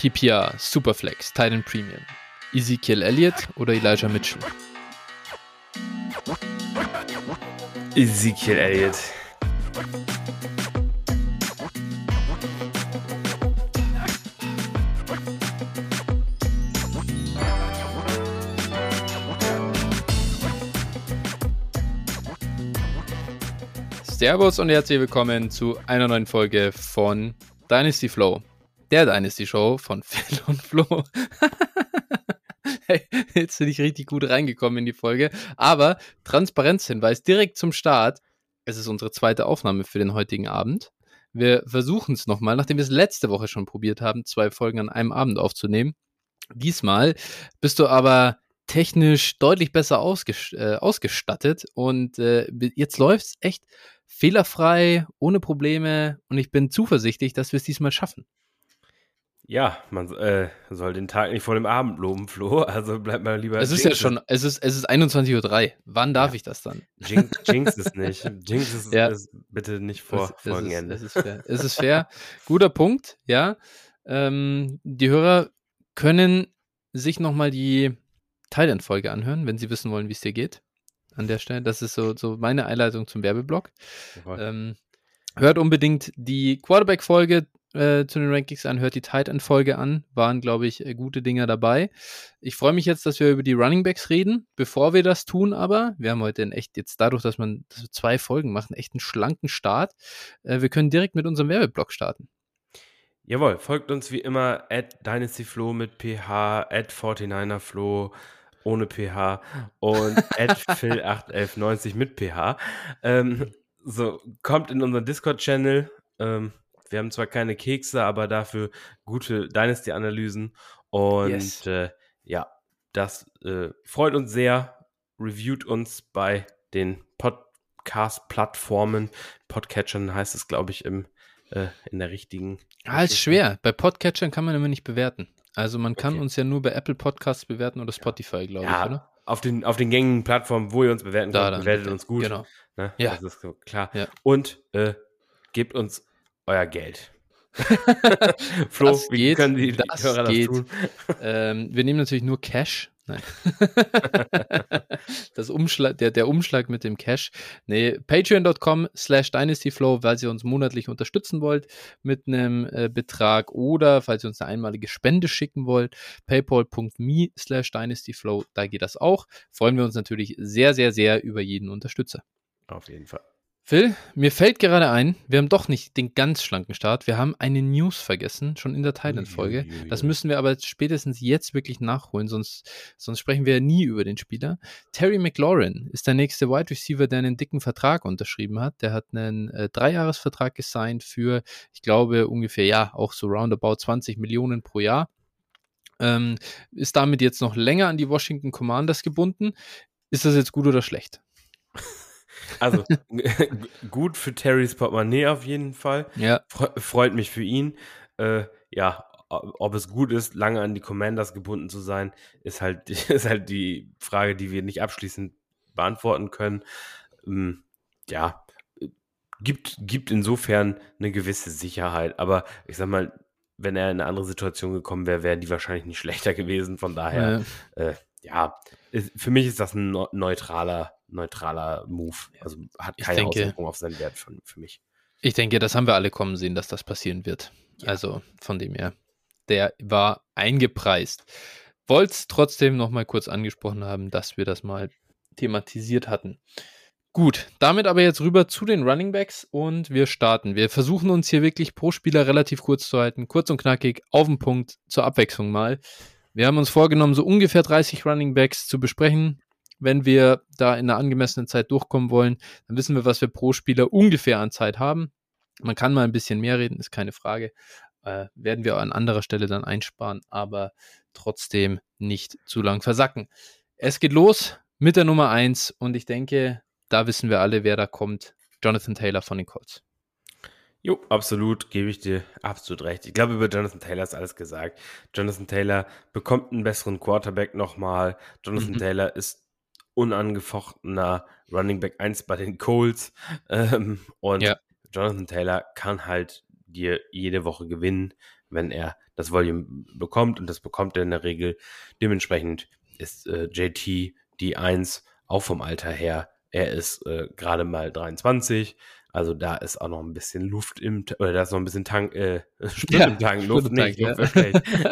PPR, Superflex, Titan Premium, Ezekiel Elliott oder Elijah Mitchell? Ezekiel Elliott. Servus und herzlich willkommen zu einer neuen Folge von Dynasty Flow, der Dynasty Show von Phil und Flo. hey, jetzt bin ich richtig gut reingekommen in die Folge. Aber Transparenzhinweis direkt zum Start. Es ist unsere zweite Aufnahme für den heutigen Abend. Wir versuchen es nochmal, nachdem wir es letzte Woche schon probiert haben, zwei Folgen an einem Abend aufzunehmen. Diesmal bist du aber technisch deutlich besser ausges äh, ausgestattet und äh, jetzt läuft's echt fehlerfrei, ohne Probleme und ich bin zuversichtlich, dass wir es diesmal schaffen. Ja, man äh, soll den Tag nicht vor dem Abend loben, Flo. Also bleibt mal lieber. Es ist ja schon, es ist, es ist 21.03 Uhr. Wann darf ja. ich das dann? Jinx, Jinx ist nicht. Jinx ist, ja. ist bitte nicht vor es, Folgenende. Es ist, es ist fair. es ist fair. Guter Punkt, ja. Ähm, die Hörer können sich nochmal die Teilenfolge anhören, wenn sie wissen wollen, wie es dir geht an der Stelle. Das ist so, so meine Einleitung zum Werbeblock. Ähm, hört unbedingt die Quarterback-Folge äh, zu den Rankings an, hört die Tight End-Folge an. Waren, glaube ich, äh, gute Dinger dabei. Ich freue mich jetzt, dass wir über die Running Backs reden. Bevor wir das tun, aber, wir haben heute echt jetzt dadurch, dass man dass wir zwei Folgen machen, echt einen schlanken Start. Äh, wir können direkt mit unserem Werbeblock starten. Jawohl, folgt uns wie immer at DynastyFlo mit PH, at 49erFlo ohne PH und phil81190 mit PH. Ähm, so, kommt in unseren Discord-Channel. Ähm, wir haben zwar keine Kekse, aber dafür gute Dynasty-Analysen. Und yes. äh, ja, das äh, freut uns sehr. Reviewt uns bei den Podcast-Plattformen. Podcatchern heißt es, glaube ich, im, äh, in der richtigen. Ah, ist schwer. Bei Podcatchern kann man immer nicht bewerten. Also man kann okay. uns ja nur bei Apple Podcasts bewerten oder Spotify, glaube ja, ich, oder? Auf den, auf den gängigen Plattformen, wo ihr uns bewerten da könnt, bewertet uns gut. Genau. Ne? Ja. Das ist so klar. Ja. Und äh, gebt uns euer Geld. Flo, das wie geht, können die, das Hörer geht. das tun? Ähm, wir nehmen natürlich nur Cash, Nein. das Umschlag, der, der Umschlag mit dem Cash. Nee, patreon.com slash dynastyflow, weil ihr uns monatlich unterstützen wollt mit einem äh, Betrag oder falls ihr uns eine einmalige Spende schicken wollt, paypal.me slash dynastyflow, da geht das auch. Freuen wir uns natürlich sehr, sehr, sehr über jeden Unterstützer. Auf jeden Fall. Phil, mir fällt gerade ein, wir haben doch nicht den ganz schlanken Start. Wir haben eine News vergessen, schon in der Thailand-Folge. Das müssen wir aber spätestens jetzt wirklich nachholen, sonst, sonst sprechen wir ja nie über den Spieler. Terry McLaurin ist der nächste Wide Receiver, der einen dicken Vertrag unterschrieben hat. Der hat einen äh, Dreijahresvertrag gesigned für, ich glaube, ungefähr, ja, auch so roundabout 20 Millionen pro Jahr. Ähm, ist damit jetzt noch länger an die Washington Commanders gebunden. Ist das jetzt gut oder schlecht? Also gut für Terrys Portemonnaie auf jeden Fall. Ja. freut mich für ihn. Äh, ja, ob es gut ist, lange an die Commanders gebunden zu sein, ist halt, ist halt die Frage, die wir nicht abschließend beantworten können. Ähm, ja, gibt, gibt insofern eine gewisse Sicherheit. Aber ich sag mal, wenn er in eine andere Situation gekommen wäre, wären die wahrscheinlich nicht schlechter gewesen. Von daher, ja, äh, ja für mich ist das ein neutraler neutraler Move. Also hat keine denke, Auswirkung auf seinen Wert für, für mich. Ich denke, das haben wir alle kommen sehen, dass das passieren wird. Ja. Also von dem her, der war eingepreist. Wollte es trotzdem noch mal kurz angesprochen haben, dass wir das mal thematisiert hatten. Gut, damit aber jetzt rüber zu den Running Backs und wir starten. Wir versuchen uns hier wirklich pro Spieler relativ kurz zu halten, kurz und knackig, auf den Punkt, zur Abwechslung mal. Wir haben uns vorgenommen, so ungefähr 30 Running Backs zu besprechen wenn wir da in einer angemessenen Zeit durchkommen wollen, dann wissen wir, was wir pro Spieler ungefähr an Zeit haben. Man kann mal ein bisschen mehr reden, ist keine Frage. Äh, werden wir an anderer Stelle dann einsparen, aber trotzdem nicht zu lang versacken. Es geht los mit der Nummer 1 und ich denke, da wissen wir alle, wer da kommt. Jonathan Taylor von den Colts. Jo, absolut, gebe ich dir absolut recht. Ich glaube, über Jonathan Taylor ist alles gesagt. Jonathan Taylor bekommt einen besseren Quarterback nochmal. Jonathan mhm. Taylor ist unangefochtener Running Back 1 bei den Colts. Ähm, und ja. Jonathan Taylor kann halt dir jede Woche gewinnen. wenn er das Volume bekommt und das bekommt er in der Regel. Dementsprechend ist äh, JT die 1 auch vom Alter her. Er ist äh, gerade mal 23, also da ist auch noch ein bisschen Luft im, oder da ist noch ein bisschen Tank, äh, Sprit Ja, im Tank, Sprit Luft im nicht, Tank, Luft ja.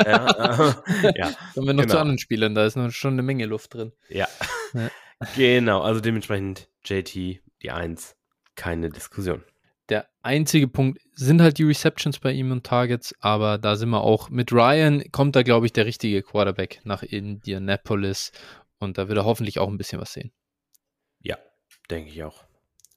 ja, äh, ja, Kommen wir noch zu Genau. anderen Spielern, da ist noch schon eine Menge Luft drin. ja. Ja. Genau, also dementsprechend JT die 1, keine Diskussion. Der einzige Punkt sind halt die Receptions bei ihm und Targets, aber da sind wir auch mit Ryan, kommt da, glaube ich, der richtige Quarterback nach Indianapolis und da wird er hoffentlich auch ein bisschen was sehen. Ja, denke ich auch.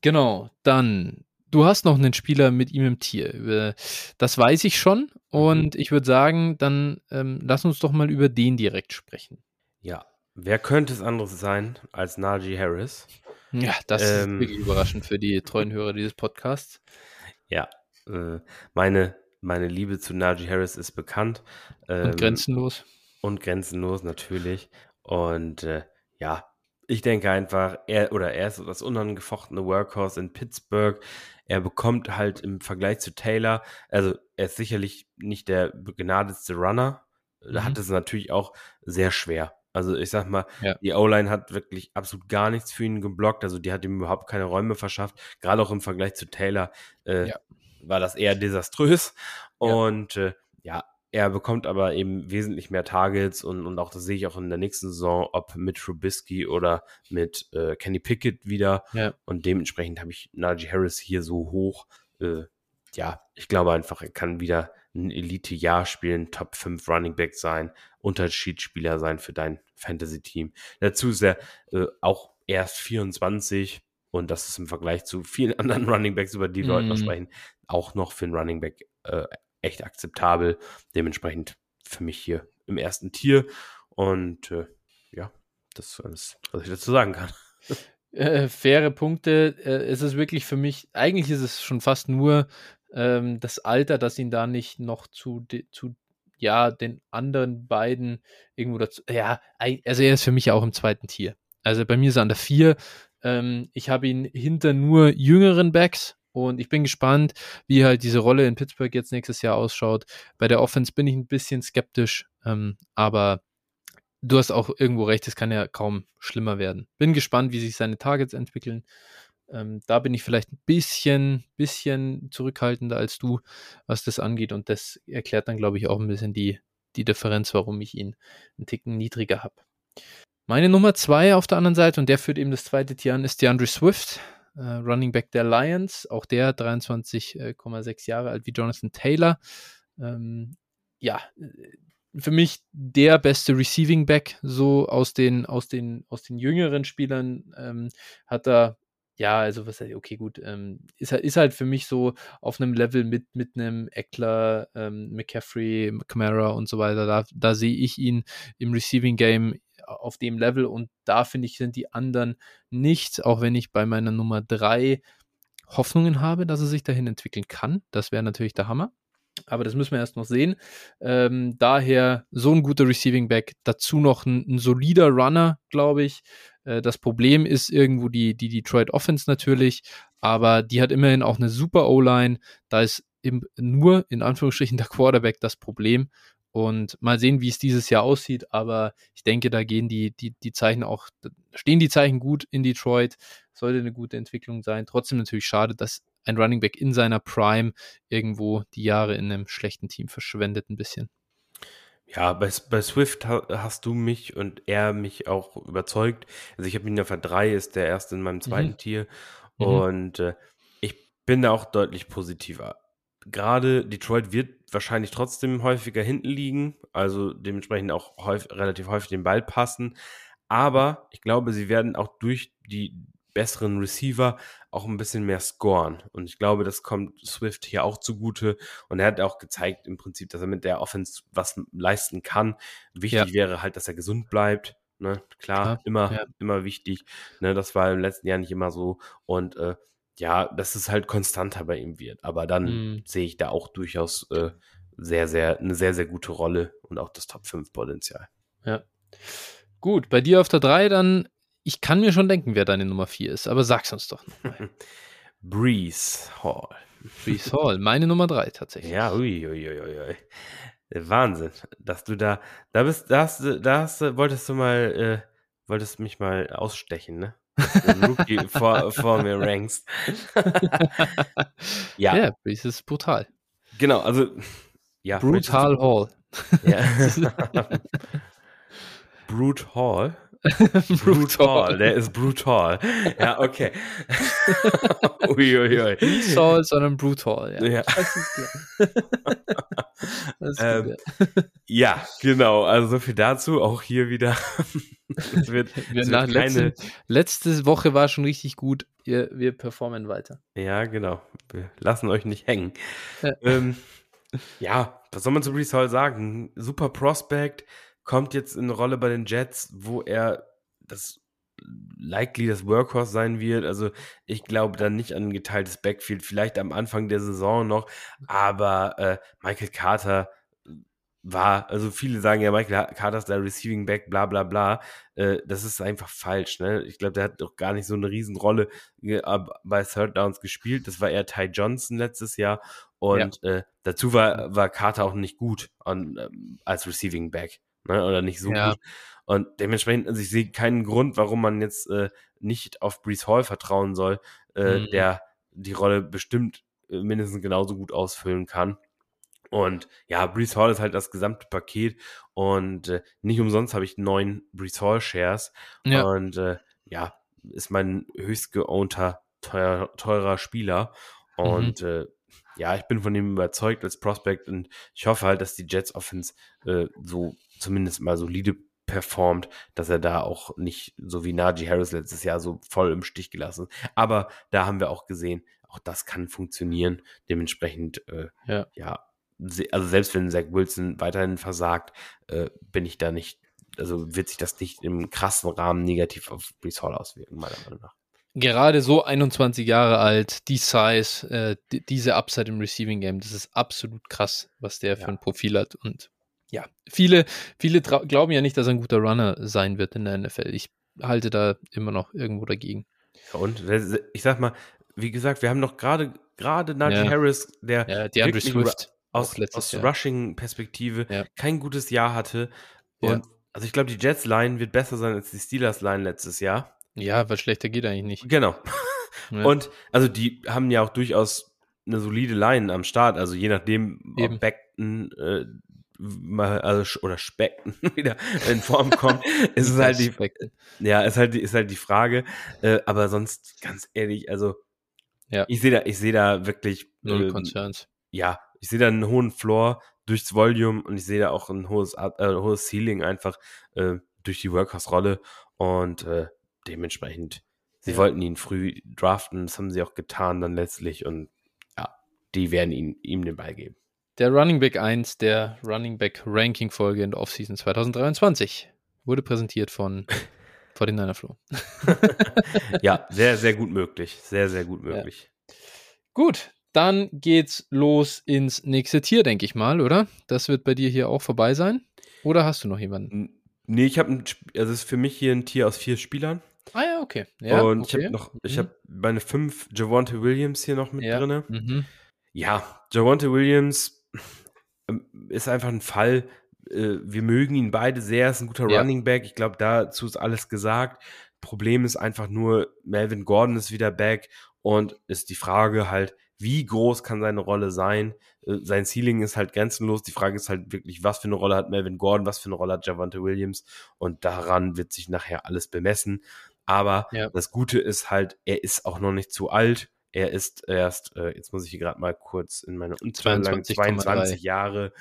Genau, dann, du hast noch einen Spieler mit ihm im Tier. Das weiß ich schon und ich würde sagen, dann ähm, lass uns doch mal über den direkt sprechen. Ja, wer könnte es anderes sein als Najee Harris? Ja, das Ähm. ist wirklich überraschend für die treuen Hörer dieses Podcasts. Ja, äh, meine, meine Liebe zu Najee Harris ist bekannt. Ähm, Und grenzenlos. und grenzenlos natürlich. Und äh, ja, ich denke einfach, er oder er ist das unangefochtene Workhorse in Pittsburgh. Er bekommt halt im Vergleich zu Taylor, also er ist sicherlich nicht der begnadetste Runner. Da Mhm. hat es natürlich auch sehr schwer. Also ich sag mal, Ja. die O-Line hat wirklich absolut gar nichts für ihn geblockt. Also die hat ihm überhaupt keine Räume verschafft. Gerade auch im Vergleich zu Taylor äh, Ja. war das eher desaströs. Ja. Und äh, ja, er bekommt aber eben wesentlich mehr Targets und, und auch das sehe ich auch in der nächsten Saison, ob mit Trubisky oder mit äh, Kenny Pickett wieder. Ja. Und dementsprechend habe ich Najee Harris hier so hoch. Äh, ja, ich glaube einfach, er kann wieder ein Elite-Jahr spielen, Top 5 Running Back sein, Unterschiedsspieler sein für dein Fantasy-Team. Dazu ist er äh, auch erst 24 und das ist im Vergleich zu vielen anderen Running Backs, über die wir heute noch Mhm. sprechen, auch noch für einen Running Back äh, echt akzeptabel. Dementsprechend für mich hier im ersten Tier und äh, ja, das ist alles, was ich dazu sagen kann. Äh, faire Punkte. Äh, es ist wirklich für mich, eigentlich ist es schon fast nur ähm, das Alter, das ihn da nicht noch zu, zu ja, den anderen beiden irgendwo dazu. Ja, also er ist für mich auch im zweiten Tier. Also bei mir ist er an der 4. Ähm, ich habe ihn hinter nur jüngeren Backs und ich bin gespannt, wie halt diese Rolle in Pittsburgh jetzt nächstes Jahr ausschaut. Bei der Offense bin ich ein bisschen skeptisch, ähm, aber du hast auch irgendwo recht, es kann ja kaum schlimmer werden. Bin gespannt, wie sich seine Targets entwickeln. Ähm, da bin ich vielleicht ein bisschen, bisschen zurückhaltender als du, was das angeht. Und das erklärt dann, glaube ich, auch ein bisschen die, die Differenz, warum ich ihn einen Ticken niedriger habe. Meine Nummer zwei auf der anderen Seite, und der führt eben das zweite Tier an, ist DeAndre Swift, äh, Running Back der Lions. Auch der 23,6 Jahre alt wie Jonathan Taylor. Ähm, ja, äh, für mich der beste Receiving Back, so aus den, aus den, aus den jüngeren Spielern ähm, hat er, ja, also was, okay, gut, ähm, ist, halt- ist halt für mich so auf einem Level mit, mit einem Eckler, ähm, McCaffrey, Camara und so weiter. Da, da sehe ich ihn im Receiving Game auf dem Level und da finde ich, sind die anderen nicht, auch wenn ich bei meiner Nummer drei Hoffnungen habe, dass er sich dahin entwickeln kann. Das wäre natürlich der Hammer. Aber das müssen wir erst noch sehen. Ähm, daher so ein guter Receiving Back, dazu noch ein, ein solider Runner, glaube ich. Äh, das Problem ist irgendwo die, die Detroit Offense natürlich, aber die hat immerhin auch eine super O-Line. Da ist im, nur in Anführungsstrichen der Quarterback das Problem. Und mal sehen, wie es dieses Jahr aussieht. Aber ich denke, da gehen die, die, die Zeichen auch, stehen die Zeichen gut in Detroit. Sollte eine gute Entwicklung sein. Trotzdem natürlich schade, dass ein Running Back in seiner Prime irgendwo die Jahre in einem schlechten Team verschwendet ein bisschen. Ja, bei, bei Swift ha- hast du mich und er mich auch überzeugt. Also ich habe ihn auf der 3, ist der erste in meinem zweiten Mhm. Tier. Mhm. Und äh, ich bin da auch deutlich positiver. Gerade Detroit wird wahrscheinlich trotzdem häufiger hinten liegen, also dementsprechend auch häufig, relativ häufig den Ball passen. Aber ich glaube, sie werden auch durch die besseren Receiver auch ein bisschen mehr scoren. Und ich glaube, das kommt Swift hier auch zugute. Und er hat auch gezeigt im Prinzip, dass er mit der Offense was leisten kann. Wichtig Ja. wäre halt, dass er gesund bleibt. Ne? Klar, Klar, immer, ja. immer wichtig. Ne? Das war im letzten Jahr nicht immer so. Und äh, ja, dass es halt konstanter bei ihm wird. Aber dann Mhm. sehe ich da auch durchaus äh, sehr, sehr, eine sehr, sehr gute Rolle und auch das Top 5 Potenzial. Ja. Gut, bei dir auf der 3 dann, ich kann mir schon denken, wer deine Nummer 4 ist, aber sag's uns doch nochmal. Breeze Hall. Brees Hall, meine Nummer drei tatsächlich. Ja, ui, ui, ui, ui. Wahnsinn, dass du da, da bist, da hast, da wolltest du mal, äh, wolltest mich mal ausstechen, ne? Rookie vor, vor mir rankst. Ja. ja, Brees ist brutal. Genau, also, ja. Brutal Hall. Ja. Brute Hall. Brutal, der ist brutal. Ja, okay. Uiuiui. Nicht Hall, sondern Brutal. Ja. Ja. Ist Ähm, gut, ja. genau. Also so viel dazu. Auch hier wieder. es wird, Wir es wird keine. letzte, letzte Woche war schon richtig gut. Wir, wir performen weiter. Ja, genau. Wir lassen euch nicht hängen. Ja. Ähm, ja, was soll man zu Brees Hall sagen? Super Prospect, kommt jetzt in eine Rolle bei den Jets, wo er das likely das Workhorse sein wird. Also ich glaube dann nicht an ein geteiltes Backfield, vielleicht am Anfang der Saison noch, aber äh, Michael Carter war, also viele sagen ja, Michael Carter ist der Receiving Back, bla bla bla. Äh, das ist einfach falsch. Ne? Ich glaube, der hat doch gar nicht so eine Riesenrolle bei Third Downs gespielt. Das war eher Ty Johnson letztes Jahr. Und äh, dazu war, war Carter auch nicht gut an, ähm, als Receiving Back. Ne? Oder nicht so Ja. gut. Und dementsprechend, also ich sehe keinen Grund, warum man jetzt äh, nicht auf Brees Hall vertrauen soll, äh, Mhm. der die Rolle bestimmt äh, mindestens genauso gut ausfüllen kann. Und ja, Brees Hall ist halt das gesamte Paket und äh, nicht umsonst habe ich neun Brees Hall Shares Ja. und äh, ja, ist mein höchst geownter, teuer, teurer Spieler Mhm. und äh, ja, ich bin von ihm überzeugt als Prospect und ich hoffe halt, dass die Jets Offense äh, so zumindest mal solide performt, dass er da auch nicht so wie Najee Harris letztes Jahr so voll im Stich gelassen ist. Aber da haben wir auch gesehen, auch das kann funktionieren. Dementsprechend, äh, Ja. ja, also selbst wenn Zach Wilson weiterhin versagt, äh, bin ich da nicht, also wird sich das nicht im krassen Rahmen negativ auf Brees Hall auswirken, meiner Meinung nach. Gerade so 21 Jahre alt, die Size, äh, die, diese Upside im Receiving Game, das ist absolut krass, was der für Ja. ein Profil hat. Und ja, viele, viele glauben ja nicht, dass er ein guter Runner sein wird in der NFL. Ich halte da immer noch irgendwo dagegen. Ja, Und ich sag mal, wie gesagt, wir haben noch gerade gerade Najee Ja. Harris, der Ja, wirklich Swift. aus, aus. Rushing-Perspektive Ja. kein gutes Jahr hatte. Und also ich glaube, die Jets-Line wird besser sein als die Steelers-Line letztes Jahr. Ja, was schlechter geht eigentlich nicht. Genau. Ja. Und also die haben ja auch durchaus eine solide Line am Start. Also je nachdem, Eben. ob Beckton äh, also oder Speckton wieder in Form kommt, ist es halt die, ja, ist halt, die- ist halt die Frage. Äh, aber sonst, ganz ehrlich, also Ja. ich sehe da, ich sehe da wirklich Null ähm, Concerns. ja, ich sehe da einen hohen Floor durchs Volume und ich sehe da auch ein hohes, äh, hohes Ceiling einfach äh, durch die Workhorse-Rolle und äh, dementsprechend, sie Ja. wollten ihn früh draften, das haben sie auch getan dann letztlich und ja, die werden ihn, ihm den Ball geben. Der Running Back 1 der Running Back Ranking Folge in der Offseason 2023 wurde präsentiert von 49er Flo. ja, sehr, sehr gut möglich. Sehr, sehr gut möglich. Gut, dann geht's los ins nächste Tier, denke ich mal, oder? Das wird bei dir hier auch vorbei sein. Oder hast du noch jemanden? Nee, ich habe, also es ist für mich hier ein Tier aus vier Spielern. Ah ja, okay. Ja, und ich okay. habe noch, ich Mhm. habe meine fünf Javante Williams hier noch mit Ja. drinne. Mhm. Ja, Javante Williams ist einfach ein Fall. äh, Wir mögen ihn beide sehr, ist ein guter Ja. Running Back. Ich glaube, dazu ist alles gesagt. Problem ist einfach nur, Melvin Gordon ist wieder back und ist die Frage halt, wie groß kann seine Rolle sein? Äh, Sein Ceiling ist halt grenzenlos. Die Frage ist halt wirklich, was für eine Rolle hat Melvin Gordon, was für eine Rolle hat Javante Williams? Und daran wird sich nachher alles bemessen. Aber Ja. das Gute ist halt, er ist auch noch nicht zu alt. Er ist erst, äh, jetzt muss ich hier gerade mal kurz in meine Unterlagen, 22,3. 22 Jahre.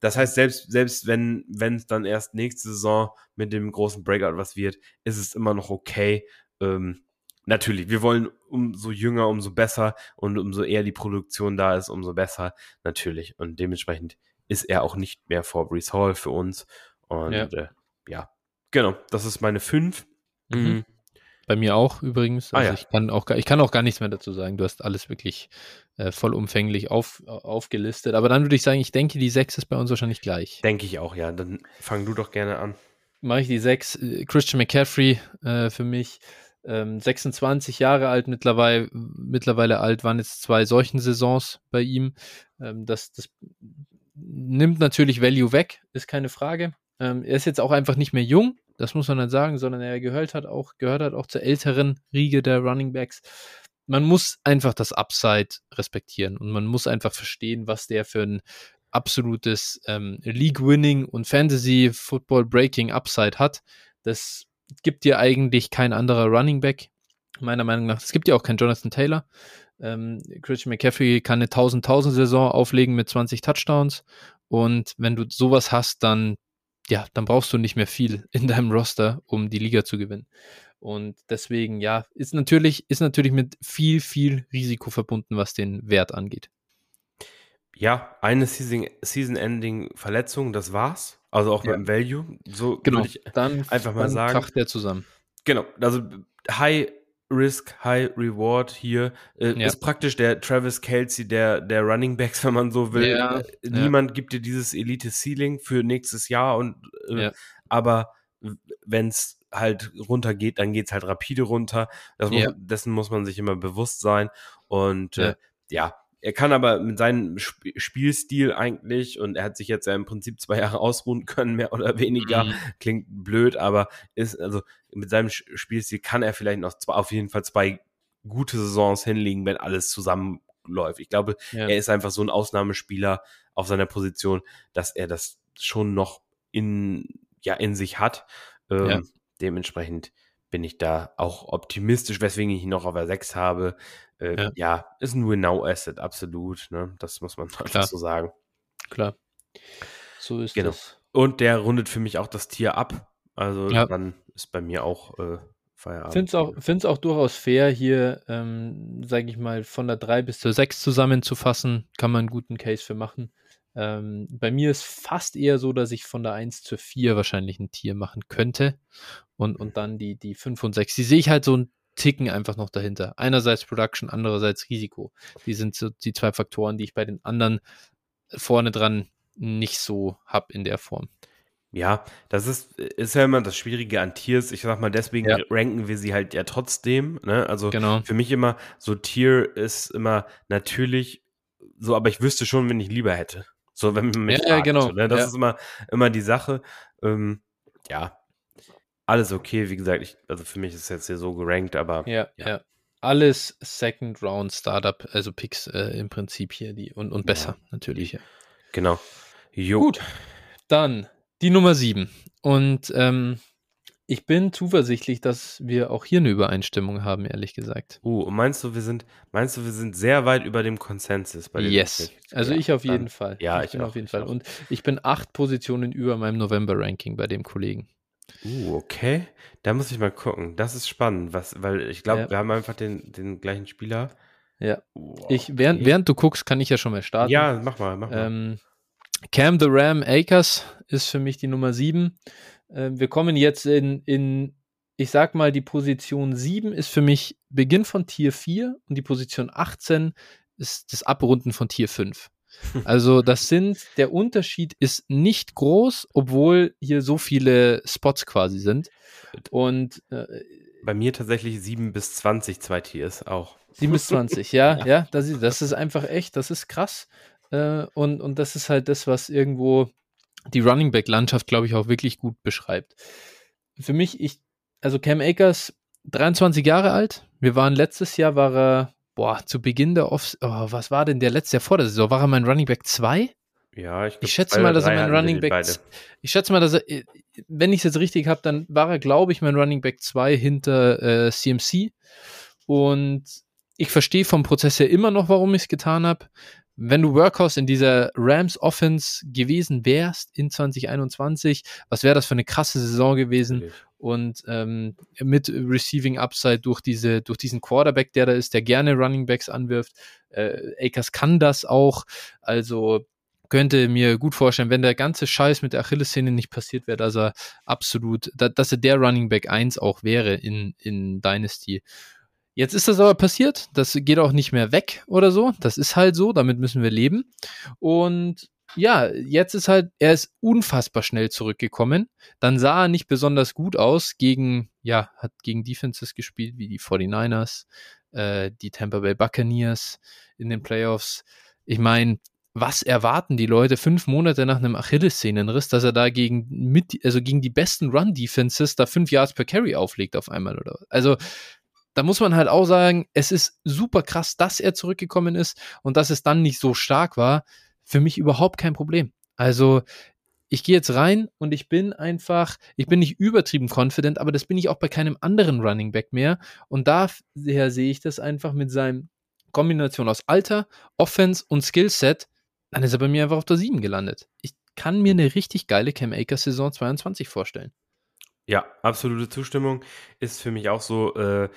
Das heißt, selbst, selbst wenn wenn es dann erst nächste Saison mit dem großen Breakout was wird, ist es immer noch okay. Ähm, natürlich, wir wollen umso jünger, umso besser und umso eher die Produktion da ist, umso besser. Natürlich. Und dementsprechend ist er auch nicht mehr vor Brees Hall für uns. Und Ja. ja, äh, ja. genau, das ist meine 5. Mhm. Bei mir auch übrigens. Ah, Also ja. ich, kann auch, gar- ich kann auch gar nichts mehr dazu sagen. Du hast alles wirklich äh, vollumfänglich auf, aufgelistet. Aber dann würde ich sagen, ich denke, die 6 ist bei uns wahrscheinlich gleich. Denke ich auch, ja. Dann fang du doch gerne an. Mache ich die 6. Christian McCaffrey äh, für mich. Ähm, 26 Jahre alt, mittlerweile, mittlerweile alt, waren jetzt zwei solchen Saisons bei ihm. Ähm, das, das nimmt natürlich Value weg, ist keine Frage. Ähm, er ist jetzt auch einfach nicht mehr jung, das muss man dann sagen, sondern er gehört hat auch, gehört hat auch zur älteren Riege der Running Backs. Man muss einfach das Upside respektieren und man muss einfach verstehen, was der für ein absolutes ähm, League-Winning und Fantasy-Football-Breaking-Upside hat. Das gibt dir eigentlich kein anderer Running Back, meiner Meinung nach. Es gibt ja auch keinen Jonathan Taylor. Ähm, Christian McCaffrey kann eine 1000-1000-Saison auflegen mit 20 Touchdowns. Und wenn du sowas hast, dann, ja, dann brauchst du nicht mehr viel in deinem Roster, um die Liga zu gewinnen. Und deswegen, ja, ist natürlich, ist natürlich mit viel, viel Risiko verbunden, was den Wert angeht. Ja, eine Season-Ending-Verletzung, das war's. Also auch ja. beim Value. So genau, ich dann einfach mal sagen. Kracht der zusammen. Genau, also High Risk, High Reward hier äh, ja. ist praktisch der Travis Kelsey der, der Running Backs, wenn man so will. Ja, äh, Niemand gibt dir dieses Elite Ceiling für nächstes Jahr und äh, aber wenn es halt runtergeht, dann geht es halt rapide runter. Muss, dessen muss man sich immer bewusst sein. Und äh, ja, er kann aber mit seinem Sp Spielstil eigentlich, und er hat sich jetzt ja im Prinzip zwei Jahre ausruhen können, mehr oder weniger, mhm. klingt blöd, aber ist, also mit seinem Spielstil kann er vielleicht noch zwei, auf jeden Fall zwei gute Saisons hinlegen, wenn alles zusammenläuft. Ich glaube, ja. er ist einfach so ein Ausnahmespieler auf seiner Position, dass er das schon noch in, ja, in sich hat. Ähm, ja. Dementsprechend bin ich da auch optimistisch, weswegen ich ihn noch auf der 6 habe. Äh, ja. ja. ist ein Win-Now-Asset, absolut. Ne? Das muss man einfach so sagen. Klar. So ist genau. das. Und der rundet für mich auch das Tier ab. Also ja. dann ist bei mir auch äh, Feierabend. Finde es auch, find's auch durchaus fair, hier, ähm, sage ich mal, von der 3 bis zur 6 zusammenzufassen. Kann man einen guten Case für machen. Ähm, bei mir ist fast eher so, dass ich von der 1 zur 4 wahrscheinlich ein Tier machen könnte. Und, und dann die, die 5 und 6. Die sehe ich halt so ein Ticken einfach noch dahinter. Einerseits Production, andererseits Risiko. Die sind so die zwei Faktoren, die ich bei den anderen vorne dran nicht so habe in der Form. Ja, das ist, ist ja immer das Schwierige an Tiers. Ich sag mal, deswegen ja. ranken wir sie halt ja trotzdem. Ne? Also genau. für mich immer, so Tier ist immer natürlich so, aber ich wüsste schon, wenn ich lieber hätte. So, wenn man mich ja, fragt, ja, genau. ne? Das ja. ist immer, immer die Sache. Ähm, ja, alles okay. Wie gesagt, ich, also für mich ist es jetzt hier so gerankt, aber. Ja, ja. ja. Alles Second Round Startup, also Picks äh, im Prinzip hier, die und, und besser ja. natürlich. Ja. Genau. Jo. Gut. Dann die Nummer 7. Und ähm, ich bin zuversichtlich, dass wir auch hier eine Übereinstimmung haben, ehrlich gesagt. Uh, meinst du, wir sind, meinst du, wir sind sehr weit über dem Konsensus bei dem Yes. Also ja, ich auf jeden Fall. Ja, ich, ich bin auch, auf jeden Fall. Auch. Und ich bin acht Positionen über meinem November-Ranking bei dem Kollegen. Uh, okay. Da muss ich mal gucken. Das ist spannend, was, weil ich glaube, ja. wir haben einfach den, den gleichen Spieler. Ja. Uh, ich, während, während du guckst, kann ich ja schon mal starten. Ja, mach mal, mach mal. Ähm, Cam the Ram Akers ist für mich die Nummer 7. Ähm, wir kommen jetzt in, in, ich sag mal, die Position 7 ist für mich Beginn von Tier 4 und die Position 18 ist das Abrunden von Tier 5. Also das sind, der Unterschied ist nicht groß, obwohl hier so viele Spots quasi sind. Und äh, bei mir tatsächlich 7 bis 20 zwei Tiers auch. 7 bis 20, ja, ja, ja das, ist, das ist einfach echt, das ist krass. Äh, und, und das ist halt das, was irgendwo die Running Back Landschaft, glaube ich, auch wirklich gut beschreibt. Für mich, ich, also Cam Akers, 23 Jahre alt. Wir waren letztes Jahr, war er boah, zu Beginn der Off, oh, was war denn der letzte Jahr vor der Saison? War er mein Running Back 2? Ja, ich, glaub, ich schätze mal, dass er mein Running Back. Ich schätze mal, dass er, äh, wenn ich es jetzt richtig habe, dann war er, glaube ich, mein Running Back 2 hinter äh, CMC. Und ich verstehe vom Prozess her immer noch, warum ich es getan habe wenn du Workhorse in dieser Rams Offense gewesen wärst in 2021, was wäre das für eine krasse Saison gewesen? Und ähm, mit Receiving Upside durch diese, durch diesen Quarterback, der da ist, der gerne Running Backs anwirft. Äh, Akers kann das auch. Also könnte mir gut vorstellen, wenn der ganze Scheiß mit der Achillessehne nicht passiert wäre, dass er absolut, dass er der Running Back 1 auch wäre in, in Dynasty. Jetzt ist das aber passiert. Das geht auch nicht mehr weg oder so. Das ist halt so. Damit müssen wir leben. Und ja, jetzt ist halt, er ist unfassbar schnell zurückgekommen. Dann sah er nicht besonders gut aus gegen, ja, hat gegen Defenses gespielt, wie die 49ers, äh, die Tampa Bay Buccaneers in den Playoffs. Ich meine, was erwarten die Leute fünf Monate nach einem Achillessehnenriss, dass er da gegen mit, also gegen die besten Run-Defenses da fünf Yards per Carry auflegt auf einmal oder also da muss man halt auch sagen, es ist super krass, dass er zurückgekommen ist und dass es dann nicht so stark war. Für mich überhaupt kein Problem. Also ich gehe jetzt rein und ich bin einfach, ich bin nicht übertrieben confident, aber das bin ich auch bei keinem anderen Running Back mehr. Und daher sehe ich das einfach mit seinem Kombination aus Alter, Offense und Skillset dann ist er bei mir einfach auf der 7 gelandet. Ich kann mir eine richtig geile Cam Akers Saison 22 vorstellen. Ja, absolute Zustimmung. Ist für mich auch so, äh,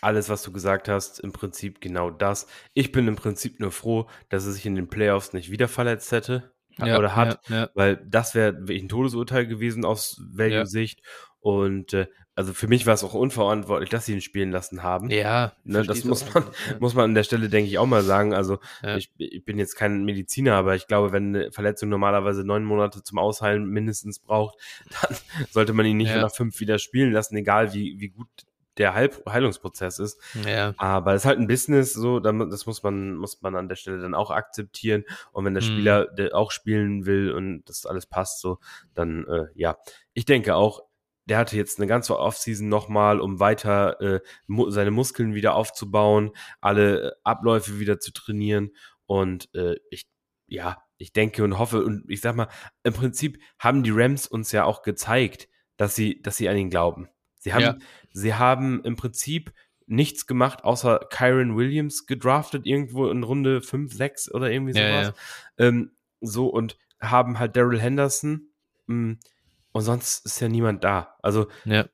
alles, was du gesagt hast, im Prinzip genau das. Ich bin im Prinzip nur froh, dass er sich in den Playoffs nicht wieder verletzt hätte ja, oder hat, ja, ja. weil das wäre wirklich ein Todesurteil gewesen aus Value-Sicht. Und äh, also für mich war es auch unverantwortlich, dass sie ihn spielen lassen haben. Ja, ne, das muss man, muss man an der Stelle, denke ich, auch mal sagen. Also ich, ich, bin jetzt kein Mediziner, aber ich glaube, wenn eine Verletzung normalerweise neun Monate zum Ausheilen mindestens braucht, dann sollte man ihn nicht nach fünf wieder spielen lassen, egal wie, wie gut der Heil Heilungsprozess ist. Ja. Aber es ist halt ein Business, so, das muss man, muss man an der Stelle dann auch akzeptieren. Und wenn der mhm. Spieler der auch spielen will und das alles passt, so, dann äh, ja. Ich denke auch, der hatte jetzt eine ganze Offseason nochmal, um weiter äh, mu seine Muskeln wieder aufzubauen, alle äh, Abläufe wieder zu trainieren. Und äh, ich, ja, ich denke und hoffe, und ich sag mal, im Prinzip haben die Rams uns ja auch gezeigt, dass sie, dass sie an ihn glauben. Sie haben, ja. sie haben im Prinzip nichts gemacht, außer Kyron Williams gedraftet, irgendwo in Runde 5, 6 oder irgendwie sowas. Ja, ja. Ähm, so und haben halt Daryl Henderson, mh, hm, und sonst ist ja niemand da. Also, ja.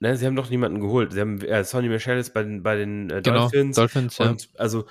ne, sie haben doch niemanden geholt. Sie haben äh, Sonny Michel ist bei den, bei den äh, genau, Dolphins. Dolphins und also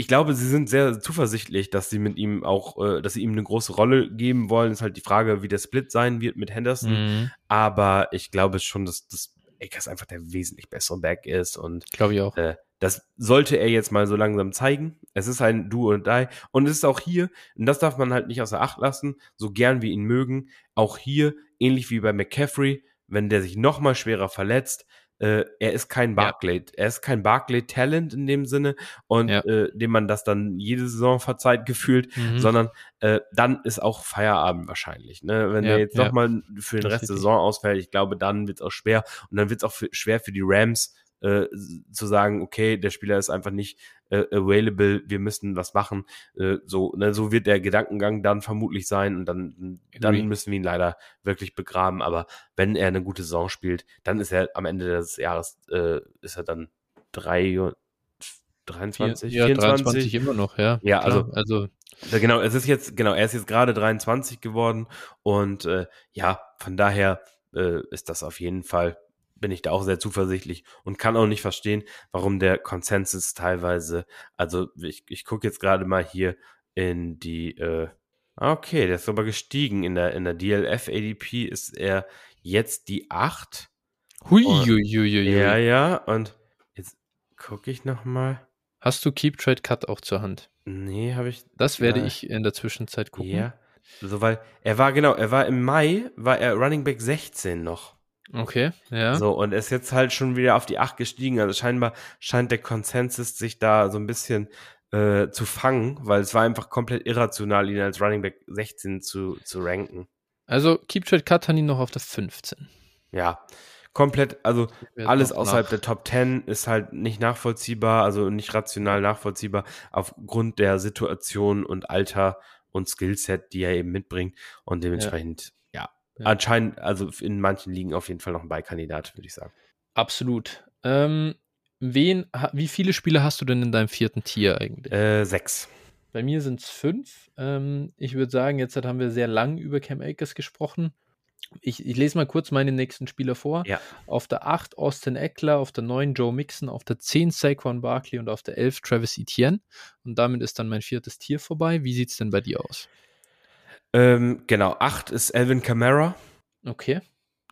ich glaube, sie sind sehr zuversichtlich, dass sie mit ihm auch, äh, dass sie ihm eine große Rolle geben wollen. Ist halt die Frage, wie der Split sein wird mit Henderson. Mhm. Aber ich glaube schon, dass das Akers einfach der wesentlich bessere Back ist und glaube ich auch. Äh, das sollte er jetzt mal so langsam zeigen. Es ist ein Do und Die. Und es ist auch hier, und das darf man halt nicht außer Acht lassen, so gern wir ihn mögen, auch hier, ähnlich wie bei McCaffrey, wenn der sich nochmal schwerer verletzt, äh, er ist kein Barclay, ja. er ist kein Barclay-Talent in dem Sinne und ja. äh, dem man das dann jede Saison verzeiht gefühlt, mhm. sondern äh, dann ist auch Feierabend wahrscheinlich. Ne? Wenn ja, er jetzt ja. nochmal für den Rest der Saison ausfällt, ich glaube, dann wird es auch schwer und dann wird es auch für, schwer für die Rams, äh, zu sagen, okay, der Spieler ist einfach nicht äh, available, wir müssen was machen. Äh, so, ne, so wird der Gedankengang dann vermutlich sein und dann, dann müssen wir ihn leider wirklich begraben. Aber wenn er eine gute Saison spielt, dann ist er am Ende des Jahres, äh, ist er dann drei, 23, ja, 24? 23 immer noch, ja. Ja, also, also genau, es ist jetzt, genau, er ist jetzt gerade 23 geworden und äh, ja, von daher äh, ist das auf jeden Fall bin ich da auch sehr zuversichtlich und kann auch nicht verstehen, warum der Konsensus teilweise, also ich, ich gucke jetzt gerade mal hier in die, äh, okay, der ist aber gestiegen. In der, in der DLF ADP ist er jetzt die 8. Hui, hui, hui, hui. Ja, ja, und jetzt gucke ich nochmal. Hast du Keep Trade Cut auch zur Hand? Nee, habe ich. Das werde ich in der Zwischenzeit gucken. Ja. So, weil er war, genau, er war im Mai, war er Running Back 16 noch. Okay, ja. So, und ist jetzt halt schon wieder auf die 8 gestiegen. Also scheinbar scheint der Konsensus sich da so ein bisschen äh, zu fangen, weil es war einfach komplett irrational, ihn als Running Back 16 zu, zu ranken. Also Keep Trade Cut hat ihn noch auf der 15. Ja, komplett, also alles außerhalb nach. der Top 10 ist halt nicht nachvollziehbar, also nicht rational nachvollziehbar aufgrund der Situation und Alter und Skillset, die er eben mitbringt und dementsprechend ja. Anscheinend, also in manchen Ligen auf jeden Fall noch ein Beikandidat, würde ich sagen. Absolut. Ähm, wen, wie viele Spiele hast du denn in deinem vierten Tier eigentlich? Äh, sechs. Bei mir sind es fünf. Ähm, ich würde sagen, jetzt haben wir sehr lang über Cam Akers gesprochen. Ich, ich, lese mal kurz meine nächsten Spieler vor. Ja. Auf der 8 Austin Eckler, auf der 9 Joe Mixon, auf der 10 Saquon Barkley und auf der 11 Travis Etienne. Und damit ist dann mein viertes Tier vorbei. Wie sieht es denn bei dir aus? Ähm, genau, 8 ist Elvin Kamara. Okay.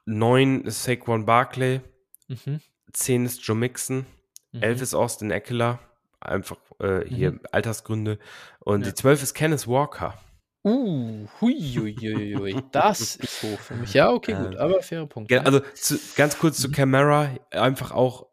9 ist Saquon Barkley. Mhm. 10 ist Joe Mixon. Mhm. 11 ist Austin Eckler. Einfach äh, hier mhm. Altersgründe. Und ja. die 12 ist Kenneth Walker. Uh, huiuiuiui, das ist hoch für mich. Ja, okay, gut, Ähm, aber faire Punkt. Ja, also zu, ganz kurz zu Mhm. Camara, einfach auch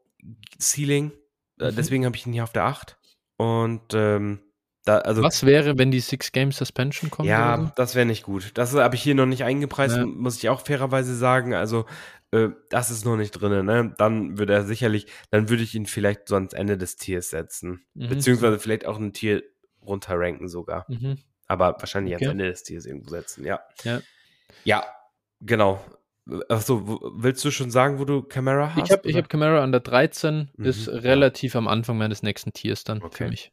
Ceiling. Äh, Mhm. Deswegen habe ich ihn hier auf der 8. Und ähm, da, also Was wäre, wenn die Six Game Suspension kommt? ja, so? das wäre nicht gut. Das habe ich hier noch nicht eingepreist, Ja. muss ich auch fairerweise sagen. Also äh, das ist noch nicht drin. Ne? Dann würde er sicherlich, dann würde ich ihn vielleicht so ans Ende des Tiers setzen. Mhm. Beziehungsweise vielleicht auch ein Tier runterranken sogar. Mhm. Aber wahrscheinlich Okay. ans Ende des Tiers irgendwo setzen, ja. Ja. Ja, genau. Achso, willst du schon sagen, wo du Camera hast? Ich habe hab Camara an der 13, Mhm, ist ja. relativ am Anfang meines nächsten Tiers dann für Okay. mich.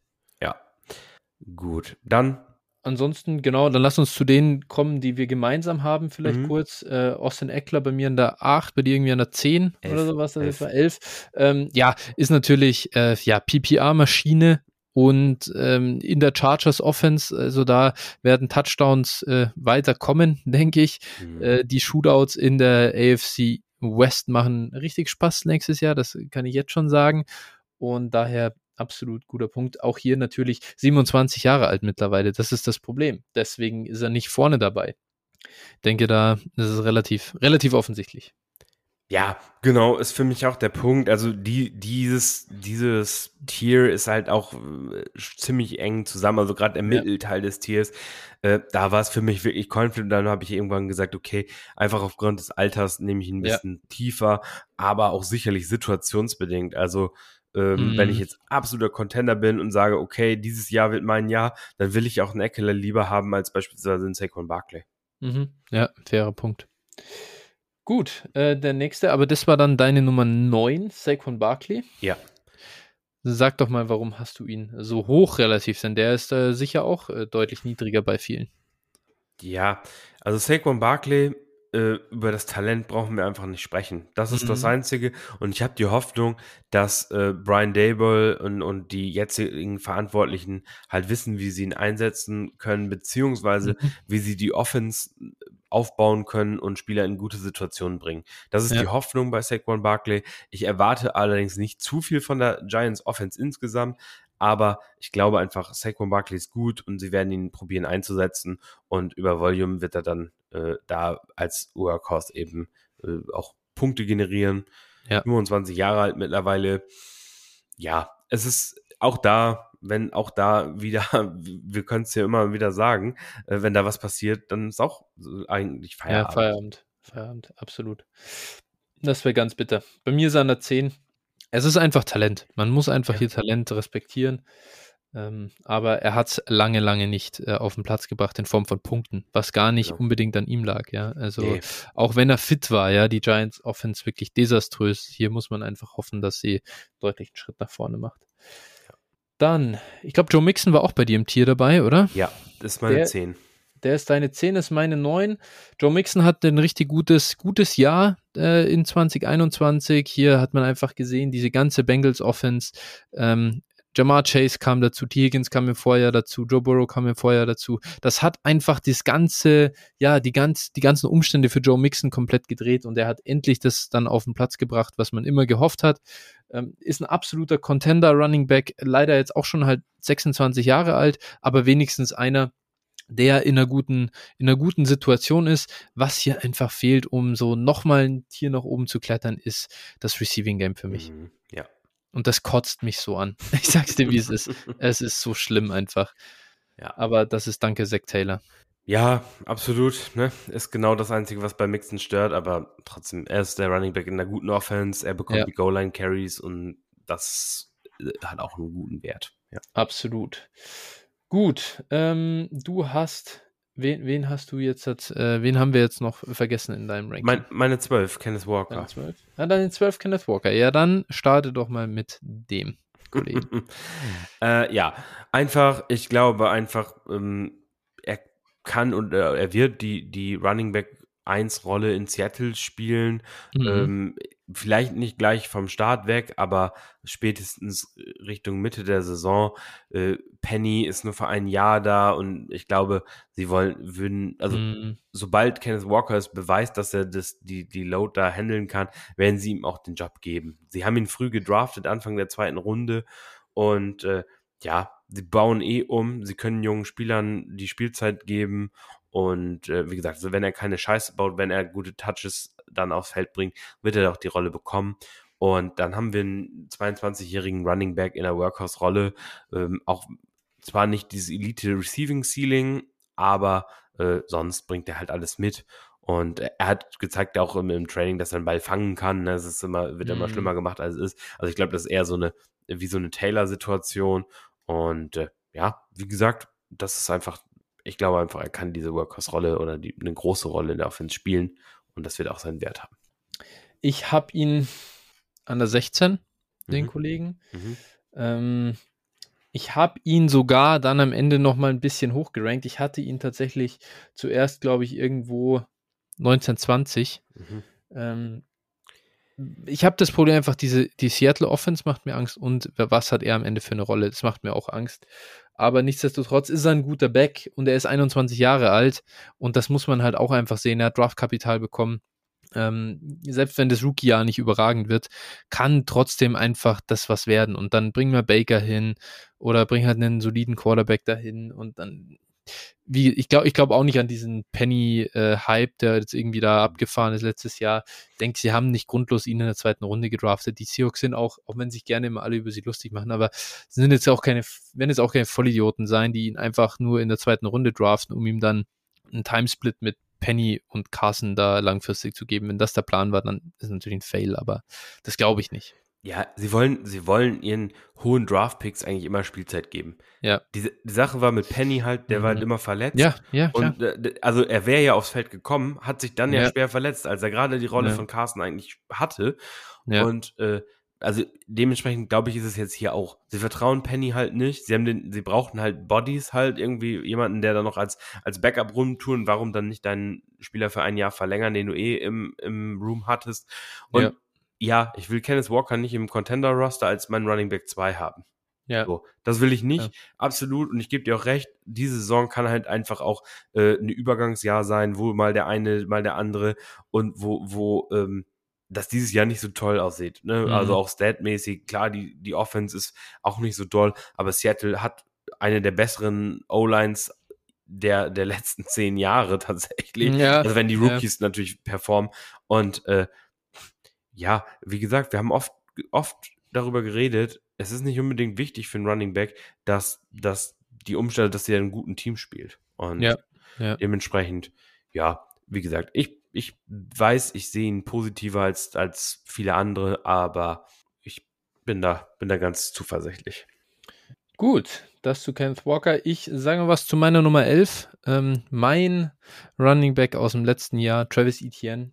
Gut. Dann, Ansonsten, genau, dann lass uns zu denen kommen, die wir gemeinsam haben, vielleicht Mhm. kurz. Äh, Austin Eckler bei mir an der 8, bei dir irgendwie an der 10 Elf, oder sowas, das elf. ist war 11. Ähm, ja, ist natürlich, äh, ja, PPR-Maschine und ähm, in der Chargers Offense, also da werden Touchdowns äh, weiter kommen, denke ich. hm, Äh, die Shootouts in der AFC West machen richtig Spaß nächstes Jahr, das kann ich jetzt schon sagen. Und daher absolut guter Punkt. Auch hier natürlich 27 Jahre alt mittlerweile, das ist das Problem. Deswegen ist er nicht vorne dabei. Ich denke, da ist es relativ, relativ offensichtlich. ja, genau, ist für mich auch der Punkt. Also die, dieses, dieses Tier ist halt auch äh, ziemlich eng zusammen. Also gerade der Ja. Mittelteil des Tiers, äh, da war es für mich wirklich confident. Dann habe ich irgendwann gesagt, okay, einfach aufgrund des Alters nehme ich ihn ein Ja. bisschen tiefer, aber auch sicherlich situationsbedingt. Also ähm, wenn ich Mhm. jetzt absoluter Contender bin und sage, okay, dieses Jahr wird mein Jahr, dann will ich auch einen Eckler lieber haben als beispielsweise einen Saquon Barkley. Mhm. Ja, fairer Punkt. Gut, äh, der nächste, aber das war dann deine Nummer 9, Saquon Barkley. Ja. Sag doch mal, warum hast du ihn so hoch relativ? Denn der ist äh, sicher auch äh, deutlich niedriger bei vielen. Ja, also Saquon Barkley, äh, über das Talent brauchen wir einfach nicht sprechen. Das ist das Mhm. Einzige. Und ich habe die Hoffnung, dass äh, Brian Dable und, und die jetzigen Verantwortlichen halt wissen, wie sie ihn einsetzen können, beziehungsweise Mhm. wie sie die Offense aufbauen können und Spieler in gute Situationen bringen. Das ist Ja. die Hoffnung bei Saquon Barkley. Ich erwarte allerdings nicht zu viel von der Giants Offense insgesamt, aber ich glaube einfach, Saquon Barkley ist gut und sie werden ihn probieren einzusetzen und über Volume wird er dann äh, da als Workhorse eben äh, auch Punkte generieren. Ja. 25 Jahre alt mittlerweile. Ja, es ist auch da, wenn auch da wieder, wir können es ja immer wieder sagen, äh, wenn da was passiert, dann ist auch eigentlich Ja, Feierabend. Feierabend. Feierabend, absolut. Das wäre ganz bitter. Bei mir ist er an der 10. Es ist einfach Talent. Man muss einfach Ja. hier Talent respektieren. Ähm, aber er hat es lange, lange nicht äh, auf den Platz gebracht in Form von Punkten, was gar nicht Genau. unbedingt an ihm lag, ja. Also Nee. auch wenn er fit war, ja, die Giants Offense wirklich desaströs. Hier muss man einfach hoffen, dass sie deutlich einen Schritt nach vorne macht. Dann, ich glaube, Joe Mixon war auch bei dir im Tier dabei, oder? Ja, das ist meine Der- 10. Der ist deine 10, ist meine 9. Joe Mixon hat ein richtig gutes, gutes Jahr äh, in 2021. Hier hat man einfach gesehen, diese ganze Bengals Offense. Ähm, Jamar Chase kam dazu, T. Higgins kam im Vorjahr dazu, Joe Burrow kam im Vorjahr dazu. Das hat einfach das ganze, ja, die, ganz, die ganzen Umstände für Joe Mixon komplett gedreht und er hat endlich das dann auf den Platz gebracht, was man immer gehofft hat. Ähm, ist ein absoluter Contender Running Back, leider jetzt auch schon halt 26 Jahre alt, aber wenigstens einer, der in einer guten, in einer guten Situation ist. Was hier einfach fehlt, um so nochmal ein Tier nach oben zu klettern, ist das Receiving Game für mich. Mhm. Ja. Und das kotzt mich so an. Ich sag's dir, wie es ist. Es ist so schlimm einfach. Ja. Aber das ist danke Zack Taylor. Ja, absolut. Ne? Ist genau das Einzige, was bei Mixon stört, aber trotzdem, er ist der Running Back in einer guten Offense, er bekommt Ja. die Goal-Line-Carries und das äh, hat auch einen guten Wert. Ja. Absolut. Gut, ähm, du hast, wen, wen hast du jetzt, äh, wen haben wir jetzt noch vergessen in deinem Ranking? Mein, meine 12, Kenneth Walker. Deine 12? Ja, deine 12 Kenneth Walker. Ja, dann starte doch mal mit dem Kollegen. äh, ja, einfach, ich glaube einfach, ähm, er kann und äh, er wird die, die Running Back 1 Rolle in Seattle spielen. Mhm. Ähm, vielleicht nicht gleich vom Start weg, aber spätestens Richtung Mitte der Saison. Äh, Penny ist nur für ein Jahr da und ich glaube, sie wollen, würden, also Mhm. sobald Kenneth Walker es beweist, dass er das, die, die Load da handeln kann, werden sie ihm auch den Job geben. Sie haben ihn früh gedraftet, Anfang der zweiten Runde. Und äh, ja, sie bauen eh um, sie können jungen Spielern die Spielzeit geben und äh, wie gesagt, also wenn er keine Scheiße baut, wenn er gute Touches dann aufs Feld bringt, wird er auch die Rolle bekommen. Und dann haben wir einen 22-jährigen Running Back in der Workhouse-Rolle. Ähm, auch zwar nicht dieses Elite Receiving Ceiling, aber äh, sonst bringt er halt alles mit. Und er hat gezeigt auch im, im Training, dass er einen Ball fangen kann. Das ist immer, wird immer mhm. schlimmer gemacht, als es ist. Also ich glaube, das ist eher so eine, wie so eine Taylor-Situation. Und äh, ja, wie gesagt, das ist einfach, ich glaube einfach, er kann diese Workhorse-Rolle oder die, eine große Rolle in der Offense spielen. Und das wird auch seinen Wert haben. Ich habe ihn an der 16, mhm. den Kollegen. Mhm. Ähm, ich habe ihn sogar dann am Ende noch mal ein bisschen hochgerankt. Ich hatte ihn tatsächlich zuerst, glaube ich, irgendwo 1920. Mhm. Ähm, ich habe das Problem einfach, diese, die Seattle Offense macht mir Angst und was hat er am Ende für eine Rolle? Das macht mir auch Angst. Aber nichtsdestotrotz ist er ein guter Back und er ist 21 Jahre alt und das muss man halt auch einfach sehen. Er hat Draftkapital bekommen ähm, selbst wenn das Rookie-Jahr nicht überragend wird, kann trotzdem einfach das was werden. Und dann bringen wir Baker hin oder bringen halt einen soliden Quarterback dahin und dann, wie, ich glaube ich glaube auch nicht an diesen Penny-Hype, äh, der jetzt irgendwie da abgefahren ist letztes Jahr. Ich denke, sie haben nicht grundlos ihn in der zweiten Runde gedraftet. Die Seahawks sind auch, auch wenn sich gerne immer alle über sie lustig machen, aber sind jetzt auch keine, werden jetzt auch keine Vollidioten sein, die ihn einfach nur in der zweiten Runde draften, um ihm dann einen Timesplit mit Penny und Carson da langfristig zu geben. Wenn das der Plan war, dann ist natürlich ein Fail, aber das glaube ich nicht. Ja, sie wollen, sie wollen ihren hohen Draft-Picks eigentlich immer Spielzeit geben. Ja. Die, die Sache war mit Penny halt, der mhm. war halt immer verletzt. Ja, ja. Und äh, also er wäre ja aufs Feld gekommen, hat sich dann ja, ja schwer verletzt, als er gerade die Rolle ja. von Carson eigentlich hatte. Ja. Und äh, also dementsprechend glaube ich, ist es jetzt hier auch. Sie vertrauen Penny halt nicht. Sie haben den, sie brauchten halt Bodies halt irgendwie jemanden, der da noch als, als Backup rumtun. Warum dann nicht deinen Spieler für ein Jahr verlängern, den du eh im, im Room hattest? Und ja. Ja ich will Kenneth Walker nicht im Contender-Roster als mein Running Back 2 haben. Ja. So, das will ich nicht, ja. absolut. Und ich gebe dir auch recht, diese Saison kann halt einfach auch äh, ein Übergangsjahr sein, wo mal der eine, mal der andere und wo, wo ähm, dass dieses Jahr nicht so toll aussieht. Ne? Mhm. Also auch statmäßig, klar, die, die Offense ist auch nicht so toll, aber Seattle hat eine der besseren O-Lines der, der letzten zehn Jahre tatsächlich. Ja, also wenn die Rookies ja. natürlich performen. Und äh, ja, wie gesagt, wir haben oft, oft darüber geredet, es ist nicht unbedingt wichtig für einen Running Back, dass, dass die Umstände, dass er einen guten Team spielt. Und ja, ja. dementsprechend, ja, wie gesagt, ich ich weiß, ich sehe ihn positiver als, als viele andere, aber ich bin da, bin da ganz zuversichtlich. Gut, das zu Kenneth Walker. Ich sage was zu meiner Nummer 11. Ähm, mein Running Back aus dem letzten Jahr, Travis Etienne.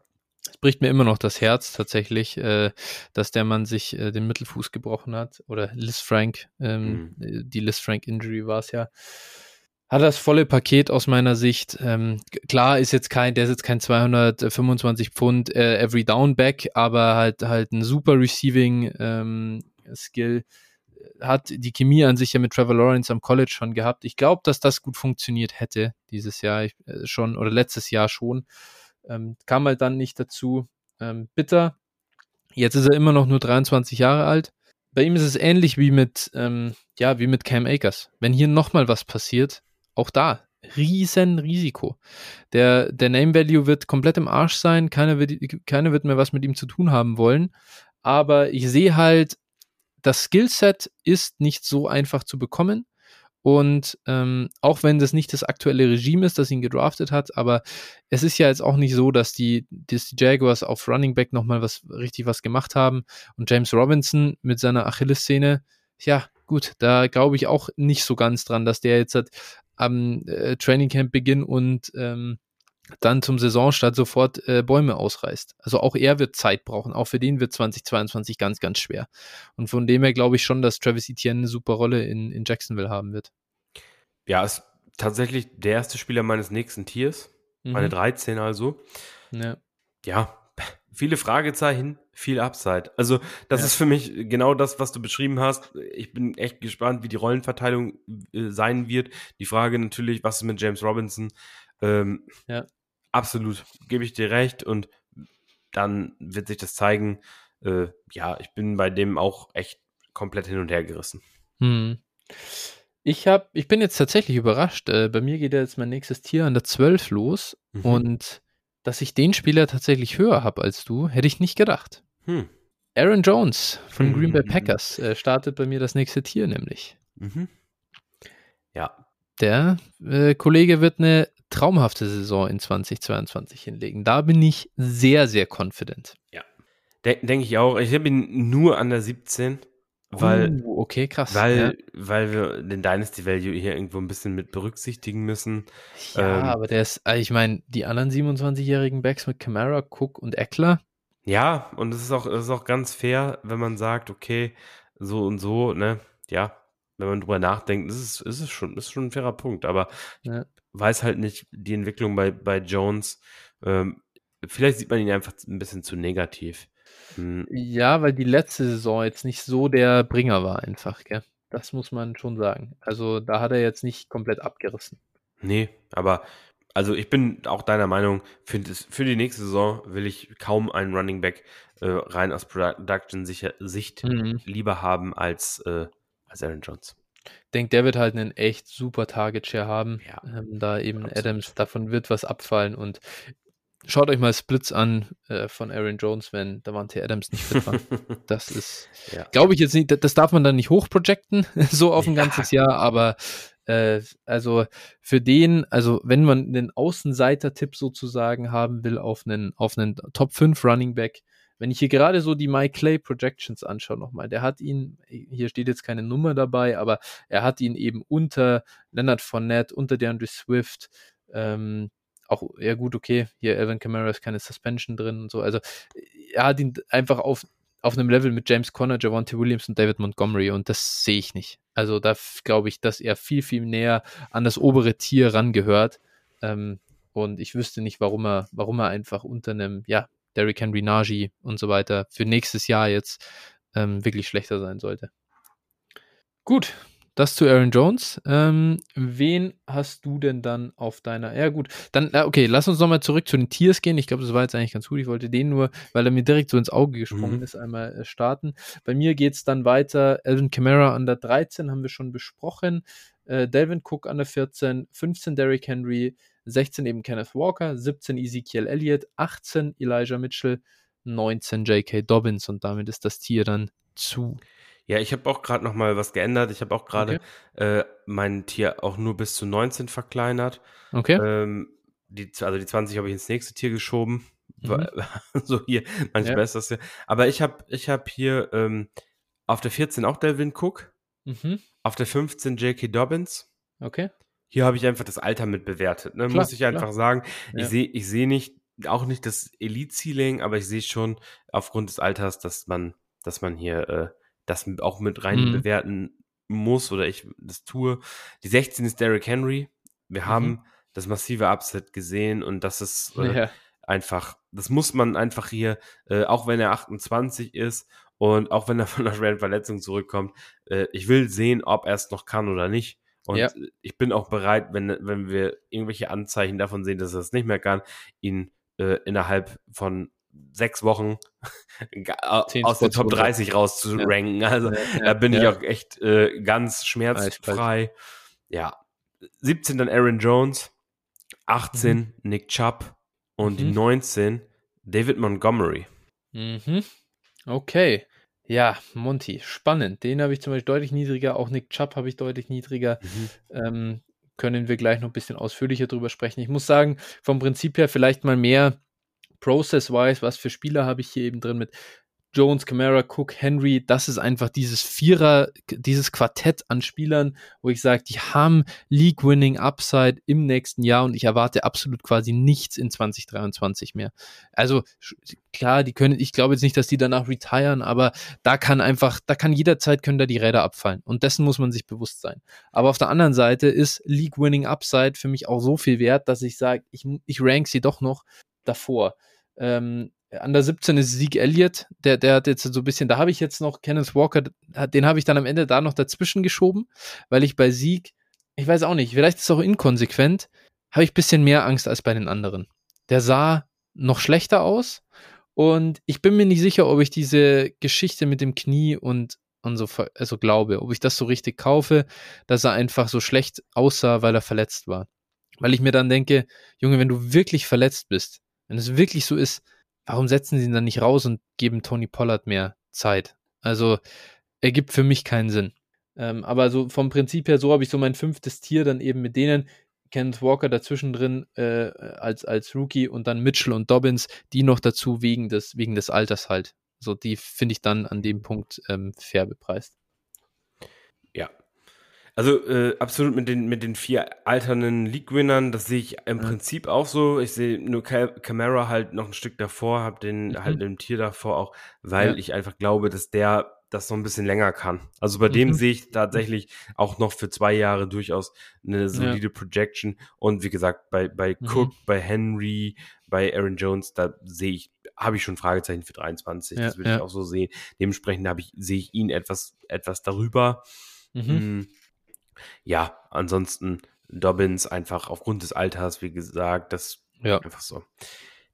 Es bricht mir immer noch das Herz tatsächlich, äh, dass der Mann sich äh, den Mittelfuß gebrochen hat. Oder Liz Frank, ähm, mhm. die Liz Frank Injury war es ja hat das volle Paket aus meiner Sicht. Ähm, klar ist jetzt kein, der ist jetzt kein 225 Pfund äh, Every Down Back, aber halt halt ein super Receiving ähm, Skill. Hat die Chemie an sich ja mit Trevor Lawrence am College schon gehabt. Ich glaube, dass das gut funktioniert hätte dieses Jahr äh, schon oder letztes Jahr schon. Ähm, kam halt dann nicht dazu. Ähm, bitter. Jetzt ist er immer noch nur 23 Jahre alt. Bei ihm ist es ähnlich wie mit, ähm, ja, wie mit Cam Akers. Wenn hier nochmal was passiert, auch da, riesen Risiko. Der, der Name Value wird komplett im Arsch sein, keiner wird, keiner wird mehr was mit ihm zu tun haben wollen. Aber ich sehe halt, das Skillset ist nicht so einfach zu bekommen. Und ähm, auch wenn das nicht das aktuelle Regime ist, das ihn gedraftet hat, aber es ist ja jetzt auch nicht so, dass die, dass die Jaguars auf Running Back nochmal was richtig was gemacht haben. Und James Robinson mit seiner Achillessehne, ja, gut, da glaube ich auch nicht so ganz dran, dass der jetzt hat, am äh, Trainingcamp-Beginn und ähm, dann zum Saisonstart sofort äh, Bäume ausreißt. Also auch er wird Zeit brauchen. Auch für den wird 2022 ganz, ganz schwer. Und von dem her glaube ich schon, dass Travis Etienne eine super Rolle in, in Jacksonville haben wird. Ja, ist tatsächlich der erste Spieler meines nächsten Tiers. Mhm. Meine 13 also. Ja. ja, viele Fragezeichen, viel Upside. Also, das ja. ist für mich genau das, was du beschrieben hast. Ich bin echt gespannt, wie die Rollenverteilung äh, sein wird. Die Frage natürlich, was ist mit James Robinson? Ähm, ja. Absolut, gebe ich dir recht. Und dann wird sich das zeigen. Äh, ja, ich bin bei dem auch echt komplett hin und her gerissen. Hm. Ich, hab, ich bin jetzt tatsächlich überrascht. Äh, bei mir geht ja jetzt mein nächstes Tier an der 12 los. Mhm. Und dass ich den Spieler tatsächlich höher habe als du, hätte ich nicht gedacht. Hm. Aaron Jones von Green Bay mhm. Packers äh, startet bei mir das nächste Tier nämlich. Mhm. Ja. Der äh, Kollege wird eine traumhafte Saison in 2022 hinlegen. Da bin ich sehr, sehr confident. Ja. Denke ich auch. Ich habe ihn nur an der 17. Weil, uh, okay, krass. Weil, ja. weil wir den Dynasty Value hier irgendwo ein bisschen mit berücksichtigen müssen. Ja, ähm, aber der ist, äh, ich meine, die anderen 27-jährigen Backs mit Camara, Cook und Eckler. Ja, und es ist auch, es ist auch ganz fair, wenn man sagt, okay, so und so, ne, ja, wenn man drüber nachdenkt, ist es, ist es schon, ist schon ein fairer Punkt, aber ja. ich weiß halt nicht die Entwicklung bei, bei Jones. Ähm, vielleicht sieht man ihn einfach ein bisschen zu negativ. Hm. Ja, weil die letzte Saison jetzt nicht so der Bringer war einfach, gell? Das muss man schon sagen. Also da hat er jetzt nicht komplett abgerissen. Nee, aber also ich bin auch deiner Meinung, für, für die nächste Saison will ich kaum einen Running Back äh, rein aus Production-Sicht mhm. lieber haben als, äh, als Aaron Jones. Ich denke, der wird halt einen echt super Target-Share haben. Ja, ähm, da eben. Adams, davon wird was abfallen und Schaut euch mal Splits an äh, von Aaron Jones, wenn Davante Adams nicht fit war. Das ist, ja. glaube ich jetzt nicht, das darf man dann nicht hochprojecten, so auf ein ja. ganzes Jahr, aber äh, also für den, also wenn man einen Außenseiter-Tipp sozusagen haben will auf einen, auf einen Top 5 Running Back, wenn ich hier gerade so die Mike Clay Projections anschaue nochmal, der hat ihn, hier steht jetzt keine Nummer dabei, aber er hat ihn eben unter Leonard Fournette, unter DeAndre Swift, ähm, auch, ja gut, okay, hier Evan Kamara ist keine Suspension drin und so. Also er hat ihn einfach auf, auf einem Level mit James Conner, Javante Williams und David Montgomery und das sehe ich nicht. Also da glaube ich, dass er viel, viel näher an das obere Tier rangehört. Ähm, und ich wüsste nicht, warum er, warum er einfach unter einem, ja, Derrick Henry, Najee und so weiter für nächstes Jahr jetzt ähm, wirklich schlechter sein sollte. Gut, das zu Aaron Jones. Ähm, wen hast du denn dann auf deiner. Ja, gut. Dann, okay, lass uns nochmal zurück zu den Tiers gehen. Ich glaube, das war jetzt eigentlich ganz gut. Ich wollte den nur, weil er mir direkt so ins Auge gesprungen mhm. ist, einmal äh, starten. Bei mir geht es dann weiter. Alvin Kamara an der 13 haben wir schon besprochen. Äh, Delvin Cook an der 14, 15 Derrick Henry, 16 eben Kenneth Walker, 17 Ezekiel Elliott, 18 Elijah Mitchell, 19 J.K. Dobbins und damit ist das Tier dann zu. Ja, ich habe auch gerade noch mal was geändert. Ich habe auch gerade okay. äh, mein Tier auch nur bis zu 19 verkleinert. Okay. Ähm, die, also die 20 habe ich ins nächste Tier geschoben. Mhm. so hier, manchmal ja. ist das ja. Aber ich habe ich hab hier ähm, auf der 14 auch Delvin Cook. Mhm. Auf der 15 J.K. Dobbins. Okay. Hier habe ich einfach das Alter mit bewertet. Ne? Klar, Muss ich einfach klar. sagen. Ja. Ich sehe ich seh nicht, auch nicht das Elite-Ceiling, aber ich sehe schon aufgrund des Alters, dass man, dass man hier äh, das auch mit rein mhm. bewerten muss oder ich das tue. Die 16 ist Derrick Henry. Wir mhm. haben das massive Upset gesehen und das ist äh, ja. einfach, das muss man einfach hier, äh, auch wenn er 28 ist und auch wenn er von einer schweren Verletzung zurückkommt, äh, ich will sehen, ob er es noch kann oder nicht. Und ja. ich bin auch bereit, wenn, wenn wir irgendwelche Anzeichen davon sehen, dass er es nicht mehr kann, ihn äh, innerhalb von sechs Wochen aus der Top 30 rauszuranken. Ja. Also ja, da bin ich auch echt äh, ganz schmerzfrei. Ja. 17 dann Aaron Jones, 18 mhm. Nick Chubb und mhm. die 19 David Montgomery. Mhm. Okay. Ja, Monty, spannend. Den habe ich zum Beispiel deutlich niedriger, auch Nick Chubb habe ich deutlich niedriger. Mhm. Ähm, können wir gleich noch ein bisschen ausführlicher drüber sprechen. Ich muss sagen, vom Prinzip her vielleicht mal mehr Process-wise, was für Spieler habe ich hier eben drin mit Jones, Camara, Cook, Henry, das ist einfach dieses Vierer, dieses Quartett an Spielern, wo ich sage, die haben League-Winning Upside im nächsten Jahr und ich erwarte absolut quasi nichts in 2023 mehr. Also klar, die können, ich glaube jetzt nicht, dass die danach retiren, aber da kann einfach, da kann jederzeit können da die Räder abfallen und dessen muss man sich bewusst sein. Aber auf der anderen Seite ist League-Winning Upside für mich auch so viel wert, dass ich sage, ich, ich rank sie doch noch davor. Ähm, an der 17 ist Sieg Elliott, der, der hat jetzt so ein bisschen, da habe ich jetzt noch Kenneth Walker, den habe ich dann am Ende da noch dazwischen geschoben, weil ich bei Sieg, ich weiß auch nicht, vielleicht ist es auch inkonsequent, habe ich ein bisschen mehr Angst als bei den anderen. Der sah noch schlechter aus und ich bin mir nicht sicher, ob ich diese Geschichte mit dem Knie und und so also glaube, ob ich das so richtig kaufe, dass er einfach so schlecht aussah, weil er verletzt war. Weil ich mir dann denke, Junge, wenn du wirklich verletzt bist, wenn es wirklich so ist, warum setzen sie ihn dann nicht raus und geben Tony Pollard mehr Zeit? Also ergibt für mich keinen Sinn. Ähm, aber so vom Prinzip her, so habe ich so mein fünftes Tier dann eben mit denen, Kenneth Walker dazwischen drin äh, als, als Rookie und dann Mitchell und Dobbins, die noch dazu wegen des, wegen des Alters halt. So, die finde ich dann an dem Punkt ähm, fair bepreist. Also äh, absolut mit den, mit den vier alternden League-Winnern, das sehe ich im ja. Prinzip auch so. Ich sehe nur Camara halt noch ein Stück davor, habe den mhm. halt im Tier davor auch, weil ja. ich einfach glaube, dass der das noch ein bisschen länger kann. Also bei mhm. dem sehe ich tatsächlich auch noch für zwei Jahre durchaus eine solide ja. Projection. Und wie gesagt, bei, bei mhm. Cook, bei Henry, bei Aaron Jones, da sehe ich, habe ich schon Fragezeichen für 23. Ja, das würde ich auch so sehen. Dementsprechend habe ich, sehe ich ihn etwas, etwas darüber. Mhm. Ja, ansonsten Dobbins einfach aufgrund des Alters, wie gesagt, das ja. einfach so.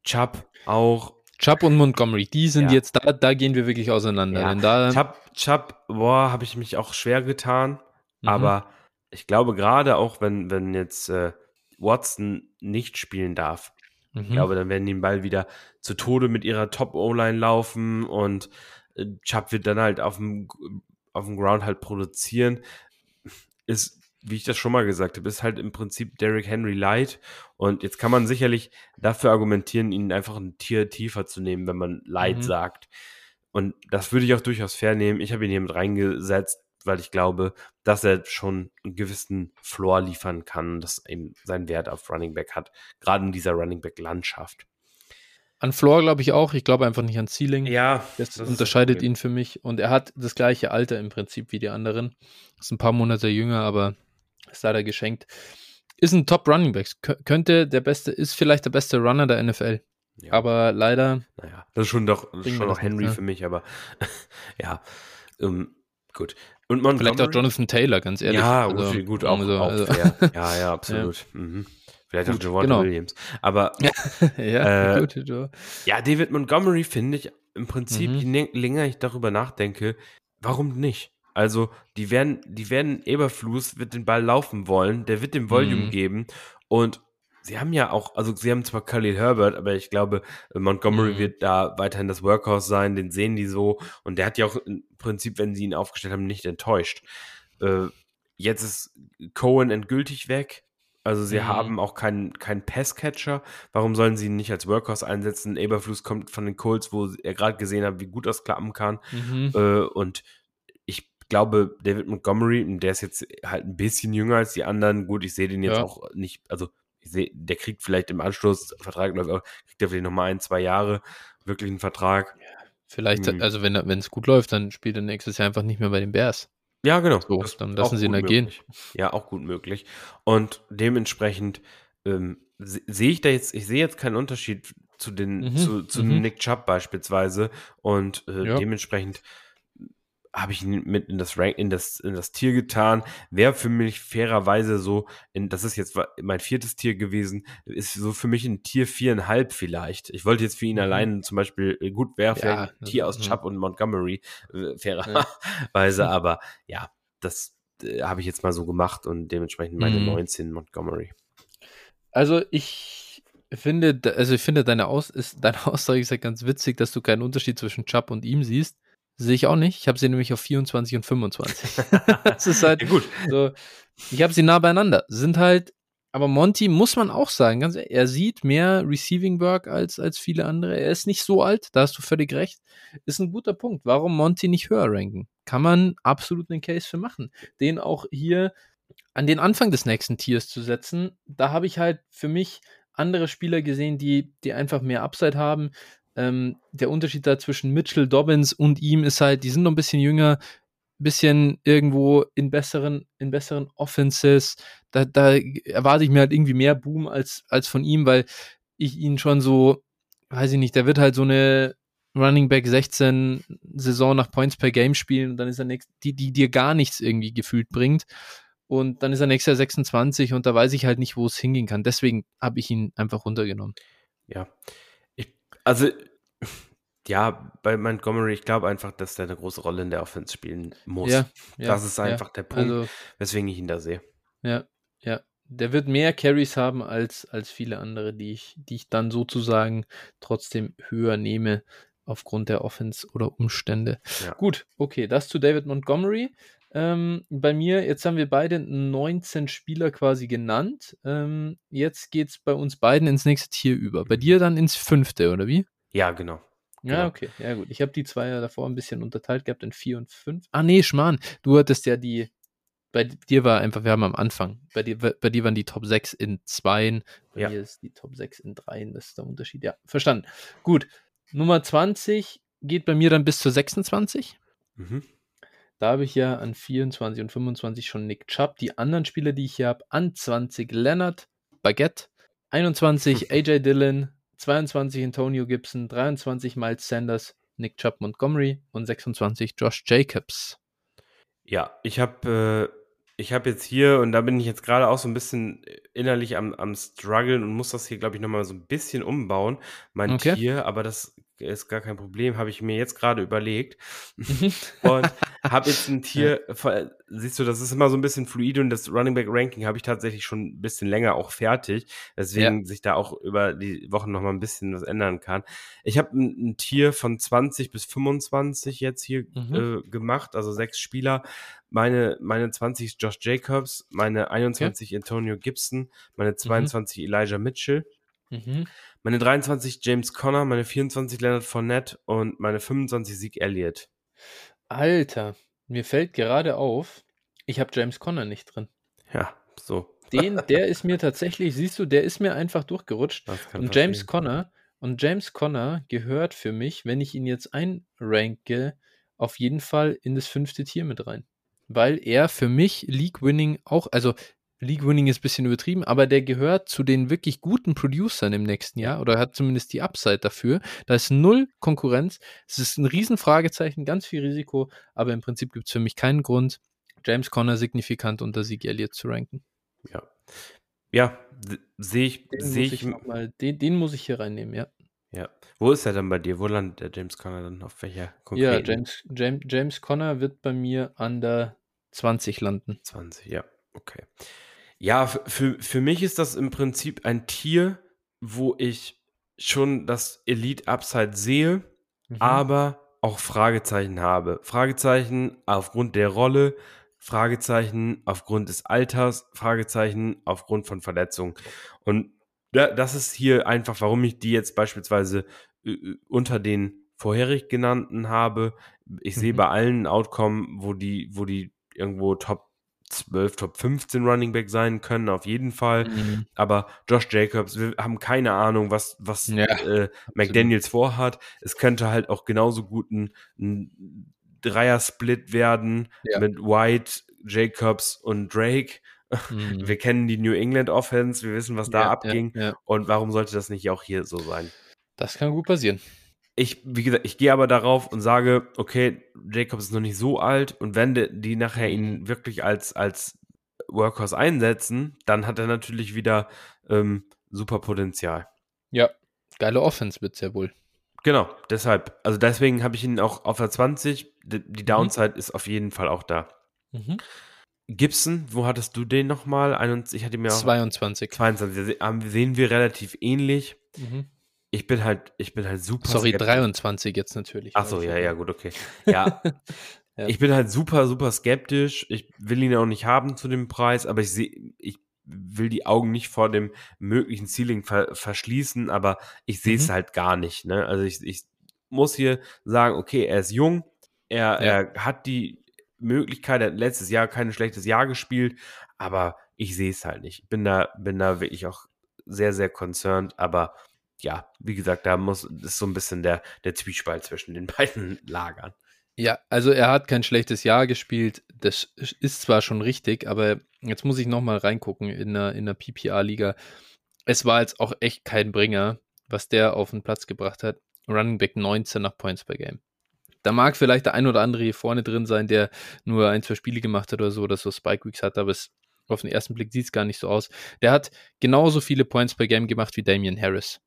Chubb auch Chubb und Montgomery, die sind ja. jetzt da, da gehen wir wirklich auseinander. Ja. da Chubb, Chubb, boah, habe ich mich auch schwer getan. Mhm. Aber ich glaube, gerade auch wenn, wenn jetzt äh, Watson nicht spielen darf, mhm. ich glaube, dann werden die den Ball wieder zu Tode mit ihrer Top-O-Line laufen und äh, Chubb wird dann halt auf dem, auf dem Ground halt produzieren. Ist wie ich das schon mal gesagt habe, ist halt im Prinzip Derrick Henry Light. Und jetzt kann man sicherlich dafür argumentieren, ihn einfach ein Tier tiefer zu nehmen, wenn man Light mhm. sagt. Und das würde ich auch durchaus fair nehmen. Ich habe ihn hier mit reingesetzt, weil ich glaube, dass er schon einen gewissen Floor liefern kann, dass eben seinen Wert auf Running Back hat, gerade in dieser Running Back Landschaft. An Floor glaube ich auch. Ich glaube einfach nicht an Ceiling. Ja. Das, das unterscheidet ihn für mich. Und er hat das gleiche Alter im Prinzip wie die anderen. Ist ein paar Monate jünger, aber ist leider geschenkt. Ist ein Top Running Back. könnte der beste, ist vielleicht der beste Runner der NFL. Ja. Aber leider. Naja, das ist schon doch schon noch Henry nicht, für mich, aber ja, ähm, gut. Und man vielleicht auch Jonathan Taylor, ganz ehrlich. Ja, also, gut, auch, also, auch also. Ja, ja, absolut. ja. Mhm. Vielleicht gut, auch Javon genau. Williams. Aber ja, äh, gut, ja, David Montgomery finde ich im Prinzip, mhm. je länger ich darüber nachdenke, warum nicht? Also, die werden, die werden, Eberflus wird den Ball laufen wollen, der wird dem Volume mhm. geben und sie haben ja auch, also sie haben zwar Khalil Herbert, aber ich glaube, Montgomery mhm. wird da weiterhin das Workhouse sein, den sehen die so und der hat ja auch im Prinzip, wenn sie ihn aufgestellt haben, nicht enttäuscht. Äh, jetzt ist Cohen endgültig weg. Also sie mhm. haben auch keinen keinen Passcatcher. Warum sollen sie ihn nicht als Workhouse einsetzen? Eberflus kommt von den Colts, wo er gerade gesehen hat, wie gut das klappen kann. Mhm. Äh, und glaube, David Montgomery, der ist jetzt halt ein bisschen jünger als die anderen. Gut, ich sehe den jetzt ja. auch nicht, also ich sehe, der kriegt vielleicht im Anschluss, Vertrag läuft auch, kriegt er vielleicht nochmal ein, zwei Jahre wirklich einen Vertrag. Vielleicht, hm. also wenn es gut läuft, dann spielt er nächstes Jahr einfach nicht mehr bei den Bears. Ja, genau. So, dann lassen sie ihn da gehen. Ja, auch gut möglich. Und dementsprechend ähm, sehe ich da jetzt, ich sehe jetzt keinen Unterschied zu den, mhm. zu, zu mhm. Nick Chubb beispielsweise. Und äh, ja. dementsprechend habe ich ihn mit in das Rank, in das, in das Tier getan. Wäre für mich fairerweise so, in, das ist jetzt mein viertes Tier gewesen, ist so für mich ein Tier viereinhalb vielleicht. Ich wollte jetzt für ihn mhm. allein zum Beispiel, äh, gut wäre ja, ein Tier aus mhm. Chubb und Montgomery, äh, fairerweise, ja. aber ja, das äh, habe ich jetzt mal so gemacht und dementsprechend meine mhm. 19 Montgomery. Also ich finde, also ich finde deine, Aus ist, deine Aussage ist ja ganz witzig, dass du keinen Unterschied zwischen Chubb und ihm siehst. Sehe ich auch nicht. Ich habe sie nämlich auf 24 und 25. das ist halt ja, gut. So, ich habe sie nah beieinander. Sind halt, aber Monty muss man auch sagen, ganz ehrlich, er sieht mehr Receiving Work als, als viele andere. Er ist nicht so alt, da hast du völlig recht. Ist ein guter Punkt. Warum Monty nicht höher ranken? Kann man absolut einen Case für machen. Den auch hier an den Anfang des nächsten Tiers zu setzen, da habe ich halt für mich andere Spieler gesehen, die, die einfach mehr Upside haben, ähm, der Unterschied da zwischen Mitchell Dobbins und ihm ist halt, die sind noch ein bisschen jünger, bisschen irgendwo in besseren, in besseren Offenses. Da, da erwarte ich mir halt irgendwie mehr Boom als, als von ihm, weil ich ihn schon so, weiß ich nicht, der wird halt so eine Running Back 16 Saison nach Points per Game spielen und dann ist er nächst, die, die dir gar nichts irgendwie gefühlt bringt. Und dann ist er nächstes Jahr 26 und da weiß ich halt nicht, wo es hingehen kann. Deswegen habe ich ihn einfach runtergenommen. Ja, also ja, bei Montgomery, ich glaube einfach, dass der eine große Rolle in der Offense spielen muss. Ja, ja, das ist ja. einfach der Punkt, Also, weswegen ich ihn da sehe. ja, ja. Der wird mehr Carries haben als, als viele andere, die ich, die ich dann sozusagen trotzdem höher nehme aufgrund der Offense oder Umstände. Ja. Gut, okay, das zu David Montgomery. Ähm, bei mir, jetzt haben wir beide 19 Spieler quasi genannt. Ähm, jetzt geht es bei uns beiden ins nächste Tier über. Bei dir dann ins fünfte, oder wie? Ja, genau. Ja, Genau. okay. Ja, gut. Ich habe die zwei ja davor ein bisschen unterteilt gehabt in vier und fünf. Ah, nee, Schmarrn. Du hattest ja die. Bei dir war einfach, wir haben am Anfang. Bei dir, bei dir waren die Top 6 in Zweien. Bei Ja. mir ist die Top 6 in Dreien. Das ist der Unterschied. Ja, verstanden. Gut. Nummer 20 geht bei mir dann bis zur 26. Mhm. Da habe ich ja an 24 und 25 schon Nick Chubb. Die anderen Spieler, die ich hier habe, an 20 Leonard, Baguette, 21 AJ Dillon, 22 Antonio Gibson, 23 Miles Sanders, Nick Chubb Montgomery und 26 Josh Jacobs. Ja, ich habe äh, ich habe jetzt hier, und da bin ich jetzt gerade auch so ein bisschen innerlich am, am struggeln und muss das hier, glaube ich, nochmal so ein bisschen umbauen, mein Okay. Tier, aber das ist gar kein Problem, habe ich mir jetzt gerade überlegt. Mhm. und habe jetzt ein Tier, siehst du, das ist immer so ein bisschen fluide und das Running Back Ranking habe ich tatsächlich schon ein bisschen länger auch fertig, weswegen sich da auch über die Wochen noch mal ein bisschen was ändern kann. Ich habe ein, ein Tier von 20 bis 25 jetzt hier Mhm. äh, gemacht, also sechs Spieler. Meine, meine 20 ist Josh Jacobs, meine 21 Antonio Gibson, meine 22 Elijah Mitchell, Mhm. Meine 23 James Conner, meine 24 Leonard Fournette und meine 25 Zeke Elliott. Alter, mir fällt gerade auf, ich habe James Conner nicht drin. Ja, so. Den, der ist mir tatsächlich, siehst du, der ist mir einfach durchgerutscht. Und James passieren. Conner, und James Conner gehört für mich, wenn ich ihn jetzt einranke, auf jeden Fall in das fünfte Tier mit rein. Weil er für mich League Winning auch, also League Winning ist ein bisschen übertrieben, aber der gehört zu den wirklich guten Producern im nächsten Jahr oder hat zumindest die Upside dafür. Da ist null Konkurrenz. Es ist ein Riesenfragezeichen, ganz viel Risiko, aber im Prinzip gibt es für mich keinen Grund, James Conner signifikant unter Sieg Elliott zu ranken. Ja. Ja, sehe ich, Den, sehe muss ich, ich mal, den, den muss ich hier reinnehmen, ja. ja. Wo ist er dann bei dir? Wo landet der James Conner dann? Auf welcher Ja, konkreten? James, James, James Conner wird bei mir an der 20 landen. 20, ja, okay. Ja, für, für mich ist das im Prinzip ein Tier, wo ich schon das Elite Upside sehe, Mhm. aber auch Fragezeichen habe. Fragezeichen aufgrund der Rolle, Fragezeichen aufgrund des Alters, Fragezeichen aufgrund von Verletzungen. Und da, das ist hier einfach, warum ich die jetzt beispielsweise unter den vorherig genannten habe. Ich sehe Mhm. bei allen Outcome, wo die, wo die irgendwo Top 12, Top 15 Running Back sein können, auf jeden Fall. Mhm. Aber Josh Jacobs, wir haben keine Ahnung, was, was Ja, äh, McDaniels vorhat. Es könnte halt auch genauso gut ein, ein Dreier-Split werden Ja. mit White, Jacobs und Drake. Mhm. Wir kennen die New England Offense, wir wissen, was da Ja, abging. Und warum sollte das nicht auch hier so sein? Das kann gut passieren. Ich, wie gesagt, ich gehe aber darauf und sage, okay, Jacobs ist noch nicht so alt und wenn die nachher ihn wirklich als, als Workhorse einsetzen, dann hat er natürlich wieder ähm, super Potenzial. Ja, geile Offense wird ja wohl. Genau, deshalb, also deswegen habe ich ihn auch auf der 20. Die, die Downside ist auf jeden Fall auch da. Mhm. Gibson, wo hattest du den nochmal? Ich hatte mir auch 22. 22. Se- haben- Sehen wir relativ ähnlich. Mhm. Ich bin halt, ich bin halt super. Sorry, skeptisch. 23 jetzt natürlich. Ach so, ja, ja, gut, okay. Ja, Ja. ich bin halt super, super skeptisch. Ich will ihn auch nicht haben zu dem Preis, aber ich sehe, ich will die Augen nicht vor dem möglichen Ceiling ver verschließen, aber ich sehe es Mhm. halt gar nicht. Ne? Also ich, ich muss hier sagen, okay, er ist jung, er, Ja. er hat die Möglichkeit, er hat letztes Jahr kein schlechtes Jahr gespielt, aber ich sehe es halt nicht. Ich bin da, bin da wirklich auch sehr, sehr concerned, aber ja, wie gesagt, da muss, ist so ein bisschen der, der Zwiespalt zwischen den beiden Lagern. Ja, also er hat kein schlechtes Jahr gespielt. Das ist zwar schon richtig, aber jetzt muss ich nochmal reingucken in der, in der PPA-Liga. Es war jetzt auch echt kein Bringer, was der auf den Platz gebracht hat. Running Back 19 nach Points per Game. Da mag vielleicht der ein oder andere hier vorne drin sein, der nur ein, zwei Spiele gemacht hat oder so, oder so Spike Weeks hat, aber es, auf den ersten Blick sieht es gar nicht so aus. Der hat genauso viele Points per Game gemacht wie Damian Harris.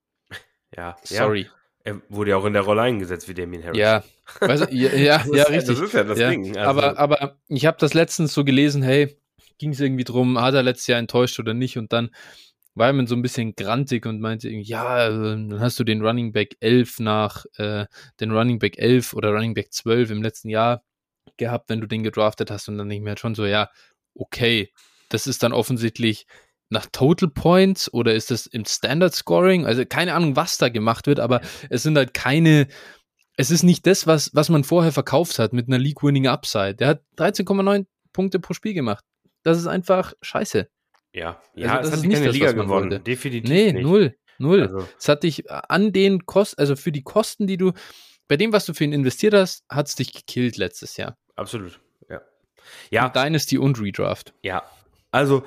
Ja, Sorry. Er wurde ja auch in der Rolle eingesetzt wie Damien Harris. Ja, weißt ja, ja, ja, richtig. Das ist ja das ja. Ding. Also, aber, aber ich habe das letztens so gelesen, hey, ging es irgendwie drum, hat er letztes Jahr enttäuscht oder nicht? Und dann war man so ein bisschen grantig und meinte, irgendwie, ja, äh, dann hast du den Running Back 11 nach, äh, den Running Back 11 oder Running Back 12 im letzten Jahr gehabt, wenn du den gedraftet hast und dann nicht mehr schon so, ja, okay, das ist dann offensichtlich nach Total Points oder ist das im Standard Scoring? Also keine Ahnung, was da gemacht wird, aber es sind halt keine, es ist nicht das, was, was man vorher verkauft hat mit einer League-Winning Upside. Der hat 13,9 Punkte pro Spiel gemacht. Das ist einfach scheiße. ja, Also ja, das es ist hat nicht keine das, Liga gewonnen. wollte. Definitiv Nee, nicht. null. Null. Also, Es hat dich an den Kosten, also für die Kosten, die du, bei dem, was du für ihn investiert hast, hat es dich gekillt letztes Jahr. absolut. Ja. Ja, Dynasty und Redraft. Ja, also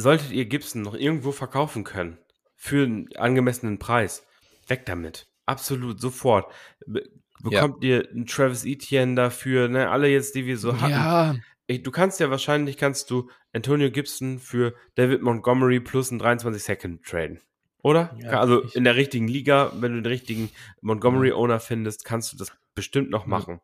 solltet ihr Gibson noch irgendwo verkaufen können für einen angemessenen Preis, weg damit. Absolut, sofort. Be bekommt ihr einen Travis Etienne dafür, ne, alle jetzt, die wir so hatten. Ja, Ey, Du kannst ja wahrscheinlich, kannst du Antonio Gibson für David Montgomery plus einen 23 Second traden. Oder? Ja, also ich- in der richtigen Liga, wenn du den richtigen Montgomery-Owner findest, kannst du das bestimmt noch Ja. machen.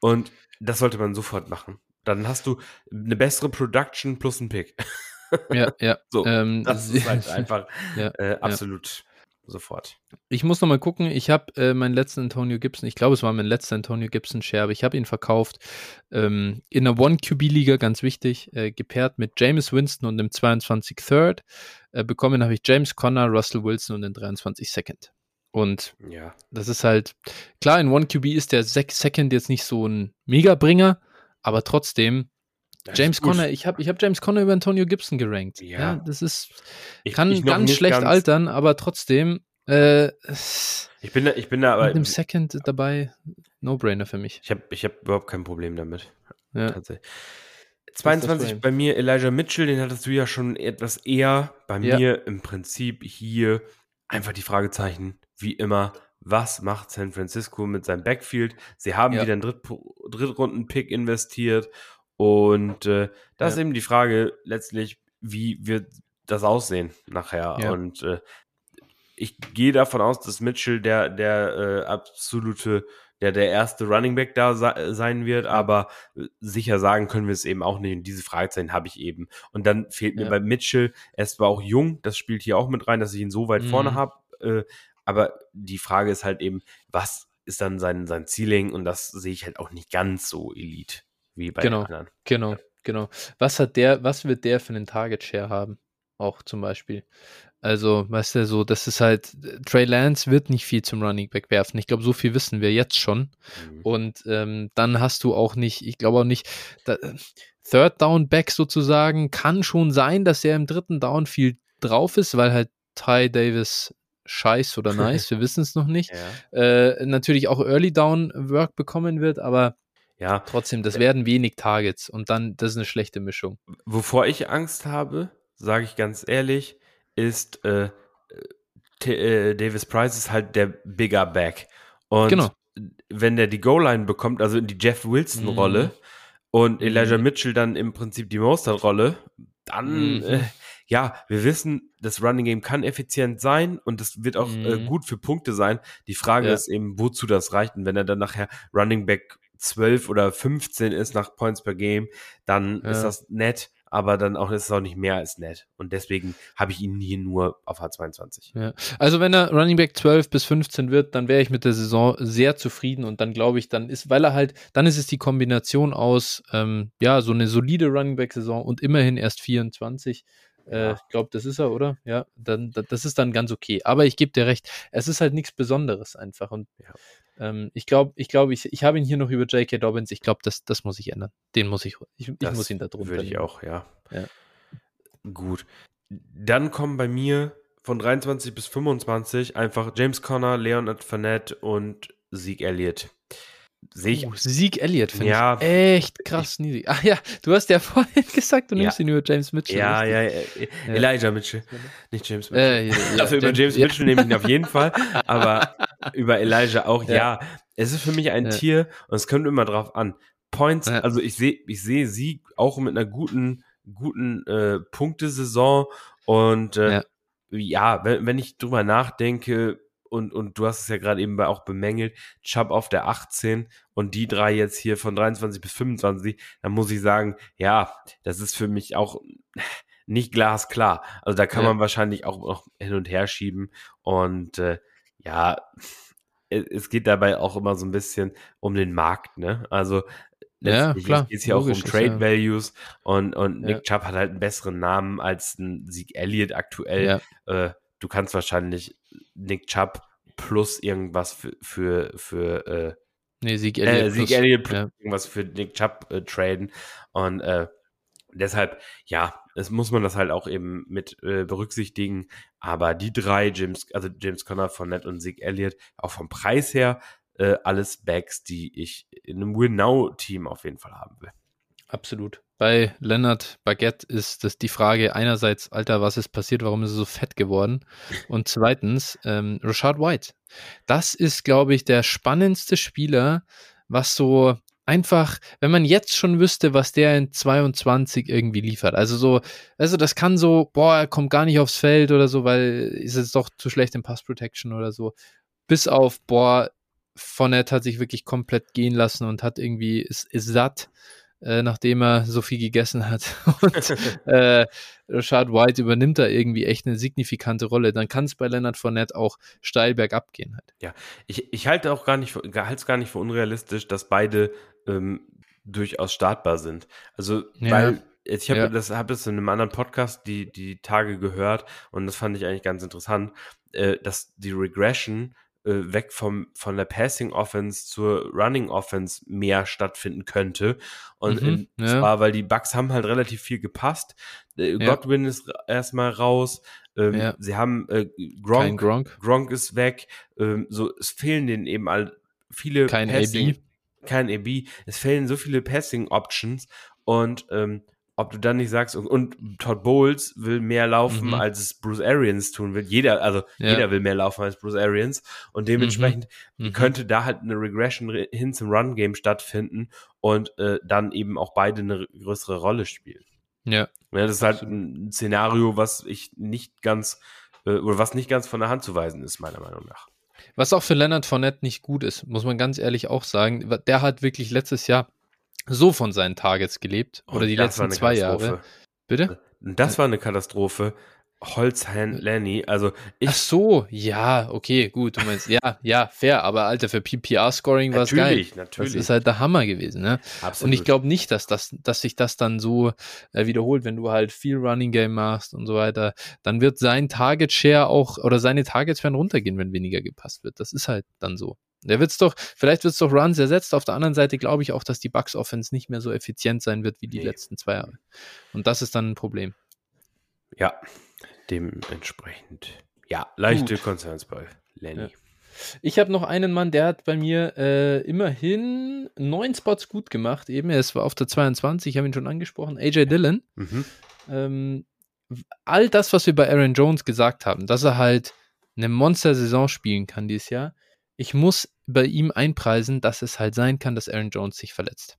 Und das sollte man sofort machen. Dann hast du eine bessere Production plus einen Pick. ja, ja. So, ähm, Das ist halt einfach Ja, äh, absolut sofort. Ich muss noch mal gucken. Ich habe äh, meinen letzten Antonio Gibson, ich glaube, es war mein letzter Antonio Gibson Share, aber ich habe ihn verkauft ähm, in einer One-QB-Liga, ganz wichtig, äh, gepaart mit James Winston und dem 22 Third. Äh, bekommen habe ich James Conner, Russell Wilson und den 23 Second. Und Ja. das ist halt, klar, in One-QB ist der Sec Second jetzt nicht so ein Megabringer, aber trotzdem, James gut. Conner, ich habe ich hab James Conner über Antonio Gibson gerankt. Ja. Ja, das ist, Ich, kann ich noch ganz schlecht ganz- altern, aber trotzdem, äh, Ich bin da, ich bin da, mit aber einem Second dabei, No-Brainer für mich. ich habe ich hab überhaupt kein Problem damit. Ja. Tatsächlich. das 22 Frame. bei mir Elijah Mitchell, den hattest du ja schon etwas eher. Bei Ja. mir im Prinzip hier einfach die Fragezeichen, wie immer. Was macht San Francisco mit seinem Backfield? Sie haben Ja. wieder einen Dritt Drittrunden-Pick investiert. Und äh, da ist Ja. eben die Frage letztlich, wie wird das aussehen nachher? Ja. Und äh, ich gehe davon aus, dass Mitchell der, der äh, absolute, der, der erste Running Back da se sein wird, aber äh, sicher sagen können wir es eben auch nicht. Und diese Fragezeichen habe ich eben. Und dann fehlt mir Ja. bei Mitchell, er ist zwar auch jung, das spielt hier auch mit rein, dass ich ihn so weit Mhm. vorne habe, äh, aber die Frage ist halt eben, was ist dann sein, sein Ceiling? Und das sehe ich halt auch nicht ganz so elite wie bei Genau. den anderen. Genau, genau. Was hat der, was wird der für einen Target Share haben? Auch zum Beispiel. Also, weißt du, so, das ist halt, Trey Lance wird nicht viel zum Running Back werfen. Ich glaube, so viel wissen wir jetzt schon. Mhm. Und ähm, dann hast du auch nicht, ich glaube auch nicht, da, Third Down Back sozusagen kann schon sein, dass er im dritten Down viel drauf ist, weil halt Ty Davis scheiß oder nice, wir wissen es noch nicht. Ja. Äh, natürlich auch Early Down Work bekommen wird, aber ja, trotzdem, das werden wenig Targets und dann, das ist eine schlechte Mischung. Wovor ich Angst habe, sage ich ganz ehrlich, ist äh, T äh, Davis Price ist halt der bigger Back. Und Genau. wenn der die Goal-Line bekommt, also in die Jeff Wilson-Rolle Mhm. und Elijah Mhm. Mitchell dann im Prinzip die Mostert-Rolle, dann, Mhm. äh, ja, wir wissen, das Running Game kann effizient sein und das wird auch äh, Mhm. gut für Punkte sein. Die Frage Ja. ist eben, wozu das reicht. Und wenn er dann nachher Running Back 12 oder 15 ist nach Points per Game, dann Ja. ist das nett, aber dann auch ist es auch nicht mehr als nett. Und deswegen habe ich ihn hier nur auf H22. Ja. Also wenn er Running Back 12 bis 15 wird, dann wäre ich mit der Saison sehr zufrieden und dann glaube ich, dann ist, weil er halt, dann ist es die Kombination aus, ähm, ja, so eine solide Running Back Saison und immerhin erst 24. Äh, Ja. ich glaube, das ist er, oder? Ja, dann, da- das ist dann ganz okay. Aber ich gebe dir recht, es ist halt nichts Besonderes einfach. Und Ja. Ähm, ich glaube, ich glaube, ich, ich habe ihn hier noch über J.K. Dobbins. Ich glaube, das, das muss ich ändern. Den muss ich, ich, ich muss ihn da drunter. Würde ich auch, ja. Ja. Gut. Dann kommen bei mir von 23 bis 25 einfach James Conner, Leonard Fournette und Zeke Elliott. Sehe ich. Uh, Sieg Elliott finde Ja. ich echt krass niedrig. Ach ja, du hast ja vorhin gesagt, du Ja. nimmst ihn über James Mitchell. ja, ja, Ja. Elijah Mitchell. Nicht James Mitchell. Äh, ja, also über James ja. Mitchell nehme ich ihn auf jeden Fall, aber über Elijah auch, ja. Es ist für mich ein. Tier und es kommt immer drauf an. Points, also ich sehe ich sehe sie auch mit einer guten, guten äh, Punktesaison und äh, Ja. ja, wenn, wenn ich drüber nachdenke, und, und du hast es ja gerade eben auch bemängelt, Chubb auf der 18 und die drei jetzt hier von 23 bis 25, dann muss ich sagen, ja, das ist für mich auch nicht glasklar. Also da kann ja. man wahrscheinlich auch noch hin und her schieben und äh, ja, es geht dabei auch immer so ein bisschen um den Markt, ne? Also ja, klar. geht es hier auch um Trade ja. Values und, und Nick ja. Chubb hat halt einen besseren Namen als ein Sieg Elliott aktuell. Ja. Äh, du kannst wahrscheinlich Nick Chubb plus irgendwas für, für, für äh, nee, Sieg Elliott, äh, Sieg plus, Elliott plus ja. irgendwas für Nick Chubb äh, traden. Und äh, deshalb, ja, es muss man das halt auch eben mit äh, berücksichtigen. Aber die drei, James, also James Conner, Fournette und Sieg Elliott, auch vom Preis her, äh, alles Backs, die ich in einem Win-Now-Team auf jeden Fall haben will. Absolut. Bei Leonard Baguette ist das die Frage einerseits, Alter, was ist passiert, warum ist er so fett geworden? Und zweitens, ähm, Rashad White. Das ist, glaube ich, der spannendste Spieler, was so einfach, wenn man jetzt schon wüsste, was der in 22 irgendwie liefert. Also so, also das kann so, boah, er kommt gar nicht aufs Feld oder so, weil ist jetzt doch zu schlecht im Pass Protection oder so. Bis auf, boah, Fournette hat sich wirklich komplett gehen lassen und hat irgendwie, ist, ist satt äh, nachdem er so viel gegessen hat. Und äh, Rashad White übernimmt da irgendwie echt eine signifikante Rolle. Dann kann es bei Leonard Fournette auch steil bergab gehen halt. Ja, ich, ich halte auch gar nicht, halte es gar nicht für unrealistisch, dass beide ähm, durchaus startbar sind. Also, ja. weil ich habe ja. das, hab das in einem anderen Podcast die, die Tage gehört und das fand ich eigentlich ganz interessant, äh, dass die Regression weg vom, von der Passing Offense zur Running Offense mehr stattfinden könnte. Und mhm, in, ja. zwar, weil die Bucks haben halt relativ viel gepasst. Äh, ja. Godwin ist erstmal raus. Ähm, ja. Sie haben äh, Gronk, Gronk. Gronk ist weg. Ähm, so, es fehlen denen eben all viele kein Passing, AB. Kein AB. Es fehlen so viele Passing Options und ähm, ob du dann nicht sagst, und, und Todd Bowles will mehr laufen, mhm. als es Bruce Arians tun wird. Jeder, also ja. jeder will mehr laufen als Bruce Arians. Und dementsprechend mhm. mhm. könnte da halt eine Regression hin zum Run-Game stattfinden und äh, dann eben auch beide eine größere Rolle spielen. Ja. ja. Das ist halt ein Szenario, was ich nicht ganz, äh, oder was nicht ganz von der Hand zu weisen ist, meiner Meinung nach. Was auch für Leonard Fournette nicht gut ist, muss man ganz ehrlich auch sagen. Der hat wirklich letztes Jahr so von seinen Targets gelebt. Oder die letzten zwei Jahre. Bitte? Das war eine Katastrophe. Holzhand Lenny, also ich. Ach so, ja, okay, gut, du meinst, ja, ja, fair, aber Alter, für PPR-Scoring war es geil. Natürlich, natürlich. Das ist halt der Hammer gewesen, ne? Absolut. Und ich glaube nicht, dass, das, dass sich das dann so äh, wiederholt, wenn du halt viel Running Game machst und so weiter. Dann wird sein Target Share auch, oder seine Targets werden runtergehen, wenn weniger gepasst wird. Das ist halt dann so. Der wird's doch, vielleicht wird es doch Runs ersetzt. Auf der anderen Seite glaube ich auch, dass die Bucks Offense nicht mehr so effizient sein wird wie die nee. letzten zwei Jahre. Und das ist dann ein Problem. Ja, dementsprechend. Ja, leichte Gut. Concerns bei Lenny. Ja. Ich habe noch einen Mann, der hat bei mir äh, immerhin neun Spots gut gemacht. Eben, er war auf der 22, ich habe ihn schon angesprochen. AJ Dillon. Mhm. Ähm, all das, was wir bei Aaron Jones gesagt haben, dass er halt eine Monster-Saison spielen kann dieses Jahr, ich muss bei ihm einpreisen, dass es halt sein kann, dass Aaron Jones sich verletzt.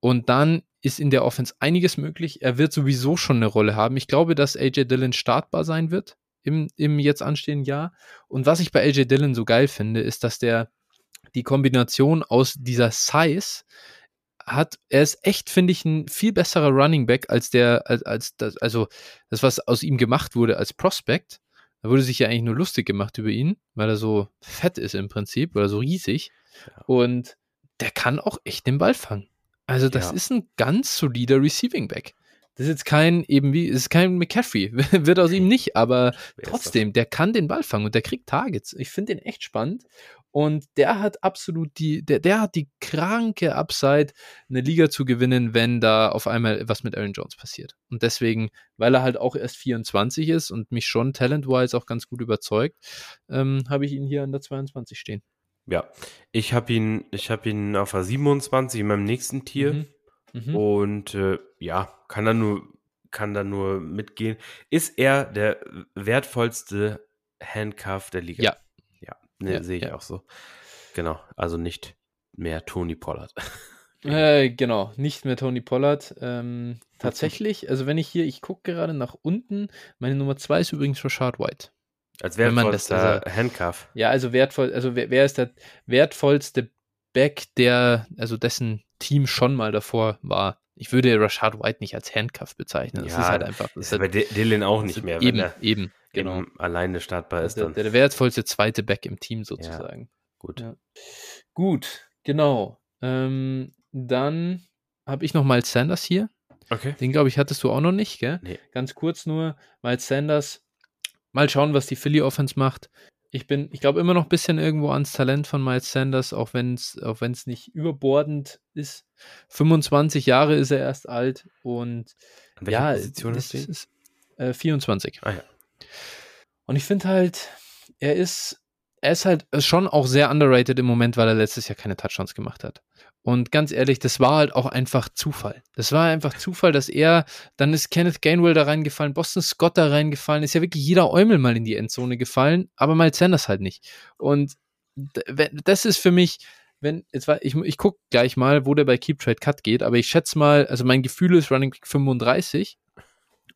Und dann ist in der Offense einiges möglich. Er wird sowieso schon eine Rolle haben. Ich glaube, dass AJ Dillon startbar sein wird im, im jetzt anstehenden Jahr. Und was ich bei AJ Dillon so geil finde, ist, dass der die Kombination aus dieser Size hat, er ist echt, finde ich, ein viel besserer Running Back als der, als, als das, also das, was aus ihm gemacht wurde als Prospect. Da wurde sich ja eigentlich nur lustig gemacht über ihn, weil er so fett ist im Prinzip oder so riesig. Ja. Und der kann auch echt den Ball fangen. Also, das ja. ist ein ganz solider Receiving Back. Das ist jetzt kein, eben wie, ist kein McCaffrey. Wird aus ihm nicht, aber trotzdem, der kann den Ball fangen und der kriegt Targets. Ich finde den echt spannend. Und der hat absolut die, der, der hat die kranke Upside, eine Liga zu gewinnen, wenn da auf einmal was mit Aaron Jones passiert. Und deswegen, weil er halt auch erst 24 ist und mich schon talent-wise auch ganz gut überzeugt, ähm, habe ich ihn hier an der 22 stehen. Ja, ich habe ihn, ich habe ihn auf der 27 in meinem nächsten Tier. Mhm. Mhm. Und äh, ja, kann da nur, kann da nur mitgehen. Ist er der wertvollste Handcuff der Liga? Ja, Nee, ja, sehe ich ja. auch so. Genau, also nicht mehr Tony Pollard. Äh, genau, nicht mehr Tony Pollard. Ähm, tatsächlich, also wenn ich hier, ich gucke gerade nach unten, meine Nummer zwei ist übrigens Rashad White. Als wertvollster das- Handcuff. Ja, also wertvoll, also wer, wer ist der wertvollste Back, der, also dessen Team schon mal davor war? Ich würde Rashad White nicht als Handcuff bezeichnen. Das Ja, ist halt einfach. Das Ist bei D- Dylan auch nicht mehr, wenn eben, er eben, genau. eben alleine startbar ist. der, Dann. der wertvollste zweite Back im Team sozusagen. Gut. Ja. Gut, genau. Ähm, dann habe ich noch Miles Sanders hier. Okay. Den, glaube ich, hattest du auch noch nicht, gell? Nee. Ganz kurz nur, Miles Sanders. Mal schauen, was die Philly Offense macht. Ich bin, ich glaube immer noch ein bisschen irgendwo ans Talent von Miles Sanders, auch wenn es auch wenn's nicht überbordend ist. 25 Jahre ist er erst alt und An ja, Position ist die? ist äh, 24. Ah ja. Und ich finde halt, er ist, er ist halt schon auch sehr underrated im Moment, weil er letztes Jahr keine Touchdowns gemacht hat. Und ganz ehrlich, das war halt auch einfach Zufall. Das war einfach Zufall, dass er, dann ist Kenneth Gainwell da reingefallen, Boston Scott da reingefallen, ist ja wirklich jeder Eumel mal in die Endzone gefallen, aber Miles Sanders halt nicht. Und das ist für mich, wenn, jetzt war, ich, ich gucke gleich mal, wo der bei Keep Trade Cut geht, aber ich schätze mal, also mein Gefühl ist Running Back 35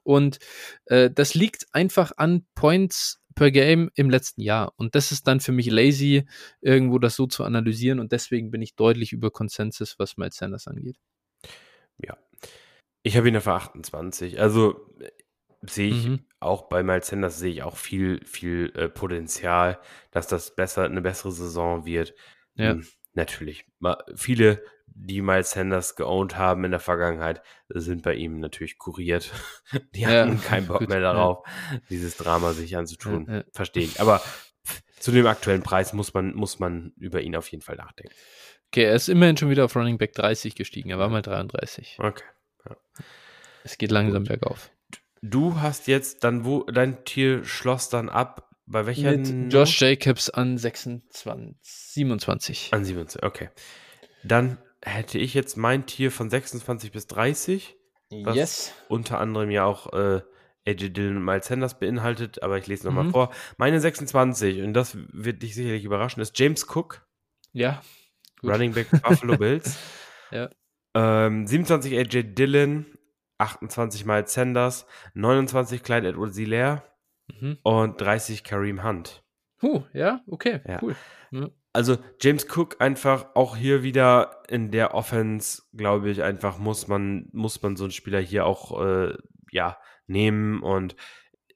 und äh, das liegt einfach an Points per Game im letzten Jahr. Und das ist dann für mich lazy, irgendwo das so zu analysieren. Und deswegen bin ich deutlich über Konsensus, was Miles Sanders angeht. Ich habe ihn auf 28. Also äh, sehe ich Mhm. auch bei Miles Sanders sehe ich auch viel, viel äh, Potenzial, dass das besser, eine bessere Saison wird. Ja. Hm, natürlich. Ma- viele, die Miles Sanders geowned haben in der Vergangenheit, sind bei ihm natürlich kuriert. Die Ja, hatten keinen Bock gut, mehr ja. darauf, dieses Drama sich anzutun. Ja, ja. Verstehe ich. Aber zu dem aktuellen Preis muss man, muss man über ihn auf jeden Fall nachdenken. Okay, er ist immerhin schon wieder auf Running Back 30 gestiegen. Er war mal 33. Okay. Es geht langsam Gut. bergauf. Du hast jetzt dann, wo dein Tier schloss dann ab, bei welcher Mit? Josh Jacobs an 26, 27. An 27, okay. Dann hätte ich jetzt mein Tier von 26 bis 30, was Yes. unter anderem ja auch äh, AJ Dillon und Miles Sanders beinhaltet, aber ich lese nochmal Mhm. vor. Meine 26, und das wird dich sicherlich überraschen, ist James Cook, Ja. Gut. Running Back Buffalo Bills. Ja. Ähm, 27 AJ Dillon, 28 Miles Sanders, 29 Clyde Edwards Hilaire Mhm. und 30 Kareem Hunt. Huh, ja, okay, Ja. cool. Ja. Also James Cook einfach auch hier wieder in der Offense, glaube ich, einfach muss man, muss man so einen Spieler hier auch äh, ja, nehmen und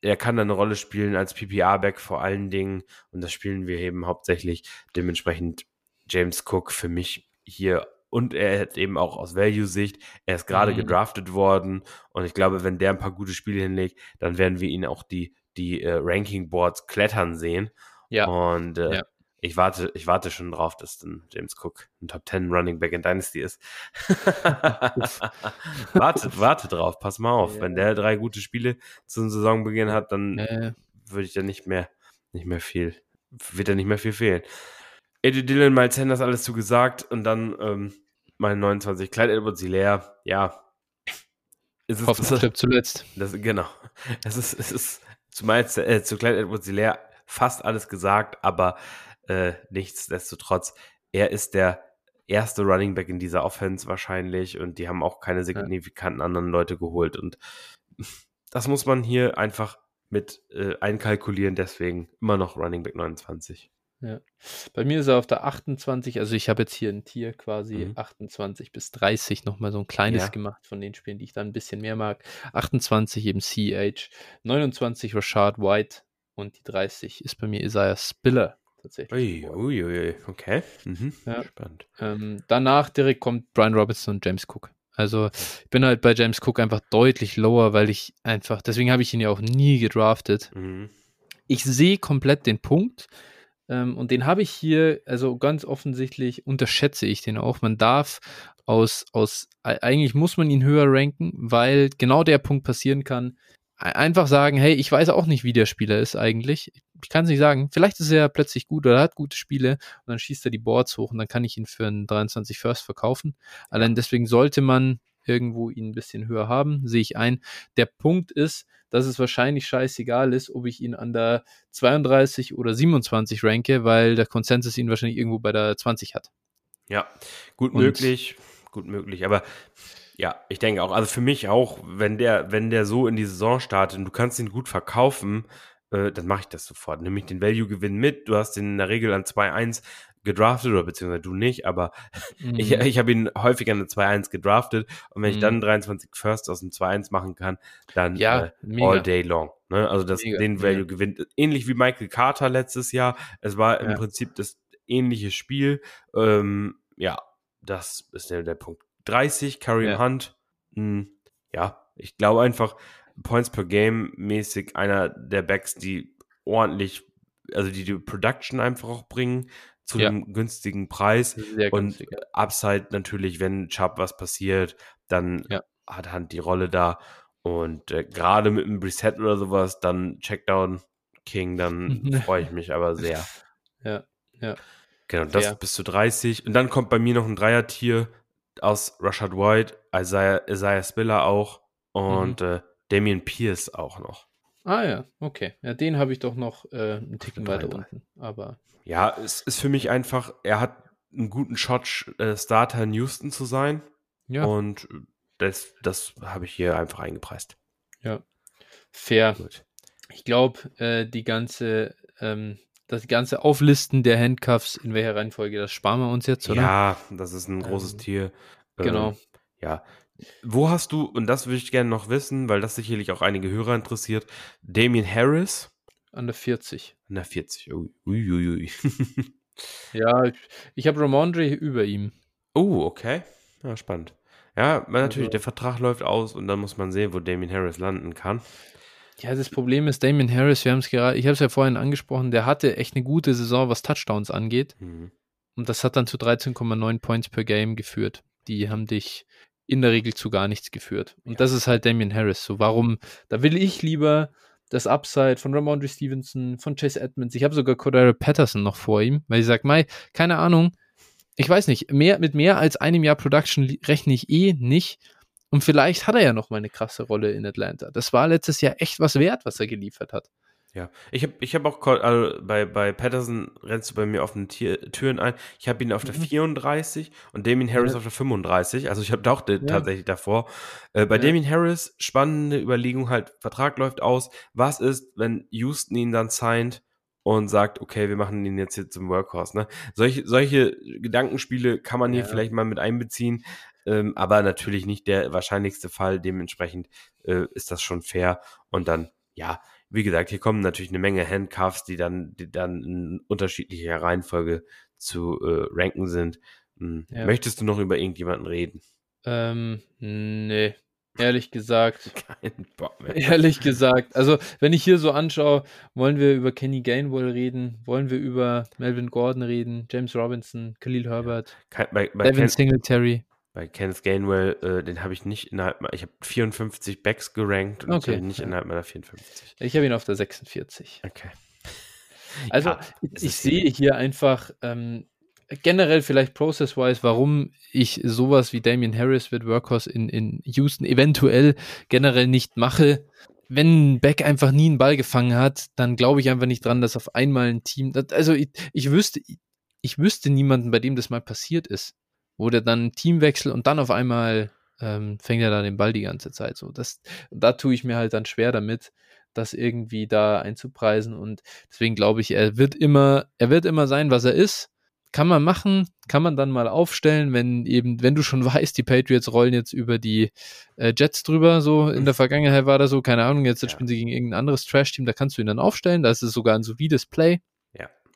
er kann dann eine Rolle spielen als PPR-Back vor allen Dingen und das spielen wir eben hauptsächlich. Dementsprechend James Cook für mich hier und er hat eben auch aus Value-Sicht, er ist gerade Mhm. gedraftet worden und ich glaube, wenn der ein paar gute Spiele hinlegt, dann werden wir ihn auch die, die äh, Ranking-Boards klettern sehen. Ja. Und äh, Ja. Ich warte, ich warte schon drauf, dass dann James Cook ein Top 10 Running Back in Dynasty ist. warte, warte drauf, pass mal auf. Ja. Wenn der drei gute Spiele zum Saisonbeginn hat, dann Äh, würde ich da nicht mehr, nicht mehr viel, wird da nicht mehr viel fehlen. Eddie Dillon, Miles Sanders, alles zu gesagt und dann ähm, meine 29, Clyde Edwards Hilaire, ja. Es ist, Hoffnung stirbt zuletzt. das, genau. Es ist, es ist zu, Miles, äh, zu Clyde Edwards Hilaire fast alles gesagt, aber äh, nichtsdestotrotz, er ist der erste Running Back in dieser Offense wahrscheinlich und die haben auch keine signifikanten anderen Leute geholt und das muss man hier einfach mit äh, einkalkulieren, deswegen immer noch Running Back 29. Bei mir ist er auf der 28, also ich habe jetzt hier ein Tier quasi Mhm. 28 bis 30 nochmal so ein kleines Ja. gemacht von den Spielen, die ich dann ein bisschen mehr mag. 28 eben CH, 29 Rashad White und die 30 ist bei mir Isaiah Spiller tatsächlich. Ui, ui, ui, okay. Mhm. Ja. Spannend. Ähm, danach direkt kommt Brian Robinson und James Cook. Also ich bin halt bei James Cook einfach deutlich lower, weil ich einfach, deswegen habe ich ihn ja auch nie gedraftet. Mhm. ich sehe komplett den Punkt. Ähm, und den habe ich hier, also ganz offensichtlich unterschätze ich den auch. Man darf aus, aus, eigentlich muss man ihn höher ranken, weil genau der Punkt passieren kann. Einfach sagen, hey, ich weiß auch nicht, wie der Spieler ist eigentlich. Ich kann es nicht sagen. Vielleicht ist er plötzlich gut oder hat gute Spiele und dann schießt er die Boards hoch und dann kann ich ihn für einen 23 First verkaufen. Allein deswegen sollte man irgendwo ihn ein bisschen höher haben, sehe ich ein. Der Punkt ist, dass es wahrscheinlich scheißegal ist, ob ich ihn an der 32 oder 27 ranke, weil der Konsensus ihn wahrscheinlich irgendwo bei der 20 hat. Ja, gut Und- möglich, gut möglich. Aber ja, ich denke auch, also für mich auch, wenn der, wenn der so in die Saison startet und du kannst ihn gut verkaufen, äh, dann mache ich das sofort. Nimm ich den Value-Gewinn mit. Du hast den in der Regel an 2-1 gedraftet, oder beziehungsweise du nicht, aber mhm. ich, ich habe ihn häufig an der 2-1 gedraftet und wenn mhm. ich dann 23 First aus dem 2-1 machen kann, dann ja, äh, all day long. Ne? Also das, mega, den Value mega. gewinnt. Ähnlich wie Michael Carter letztes Jahr. Es war im ja. Prinzip das ähnliche Spiel. Ähm, ja, das ist der, der Punkt. 30, Kareem ja. Hunt. Mh, hm, ja, ich glaube einfach, Points per Game mäßig einer der Backs, die ordentlich, also die die Production einfach auch bringen zu ja. einem günstigen Preis. Sehr und günstig, ja. Upside natürlich, wenn Chubb was passiert, dann ja. hat Hand die Rolle da. Und äh, gerade mit einem Reset oder sowas, dann Checkdown King, dann freue ich mich aber sehr. Ja, ja. Genau, das Fair. bis zu 30. Und dann kommt bei mir noch ein Dreier-Tier aus Rashad White, Isaiah, Isaiah Spiller auch und mhm. äh, Damian Pierce auch noch. Ah ja, okay. Ja, den habe ich doch noch äh, einen Ticken weiter unten. Aber ja, es ist für mich einfach, er hat einen guten Shot, äh, Starter in Houston zu sein. Ja. Und das, das habe ich hier einfach eingepreist. Ja, fair. Gut. Ich glaube, äh, die ganze, ähm, das ganze Auflisten der Handcuffs, in welcher Reihenfolge, das sparen wir uns jetzt, oder? Ja, das ist ein großes ähm, Tier. Genau. Ähm, ja, wo hast du, und das würde ich gerne noch wissen, weil das sicherlich auch einige Hörer interessiert, Damien Harris? An der 40. An der 40. Uiuiui. ja, ich, ich habe Ramondre über ihm. Oh, okay. Ja, spannend. Ja, natürlich, also, der Vertrag läuft aus und dann muss man sehen, wo Damien Harris landen kann. Ja, das Problem ist, Damien Harris, wir haben es gerade, ich habe es ja vorhin angesprochen, der hatte echt eine gute Saison, was Touchdowns angeht. Mhm. Und das hat dann zu 13,9 Points per Game geführt. Die haben dich in der Regel zu gar nichts geführt. Und ja. das ist halt Damien Harris. So, warum, da will ich lieber das Upside von Ramondre Stevenson, von Chase Edmonds. Ich habe sogar Cordero Patterson noch vor ihm, weil ich sage, Mai, keine Ahnung, ich weiß nicht, mehr, mit mehr als einem Jahr Production rechne ich eh nicht. Und vielleicht hat er ja noch mal eine krasse Rolle in Atlanta. Das war letztes Jahr echt was wert, was er geliefert hat. Ja, ich habe ich hab auch also bei, bei Patterson rennst du bei mir auf den Türen ein. Ich habe ihn auf der 34 mhm. und Damien Harris ja. auf der 35. Also ich habe auch ja. tatsächlich davor. Äh, bei ja. Damien Harris spannende Überlegung halt, Vertrag läuft aus. Was ist, wenn Houston ihn dann signed und sagt, okay, wir machen ihn jetzt hier zum Workhorse. Ne? Solche, solche Gedankenspiele kann man hier vielleicht mal mit einbeziehen, ähm, aber natürlich nicht der wahrscheinlichste Fall. Dementsprechend äh, ist das schon fair und dann, ja, wie gesagt, hier kommen natürlich eine Menge Handcuffs, die dann, die dann in unterschiedlicher Reihenfolge zu äh, ranken sind. Hm. Ja. Möchtest du noch über irgendjemanden reden? Ähm, nee. Ehrlich gesagt. Kein Bock mehr. Ehrlich gesagt. Also, wenn ich hier so anschaue, wollen wir über Kenny Gainwell reden, wollen wir über Melvin Gordon reden, James Robinson, Khalil Herbert, ja. bei, bei Devin Ken Singletary. Bei Kenneth Gainwell, äh, den habe ich nicht innerhalb, ich habe 54 Backs gerankt und okay. nicht innerhalb meiner 54. Ich habe ihn auf der 46. Okay. Also, ja, ich, ich sehe hier einfach ähm, generell vielleicht process-wise, warum ich sowas wie Damian Harris wird Workhorse in, in Houston eventuell generell nicht mache. Wenn ein Back einfach nie einen Ball gefangen hat, dann glaube ich einfach nicht dran, dass auf einmal ein Team, also ich, ich wüsste, ich wüsste niemanden, bei dem das mal passiert ist wo der dann Teamwechsel und dann auf einmal ähm, fängt er da den Ball die ganze Zeit so. Das, da tue ich mir halt dann schwer damit, das irgendwie da einzupreisen und deswegen glaube ich, er wird immer, er wird immer sein, was er ist. Kann man machen, kann man dann mal aufstellen, wenn eben, wenn du schon weißt, die Patriots rollen jetzt über die äh, Jets drüber, so in der Vergangenheit war das so, keine Ahnung, jetzt, jetzt ja. spielen sie gegen irgendein anderes Trash-Team, da kannst du ihn dann aufstellen, da ist es sogar ein solides Play.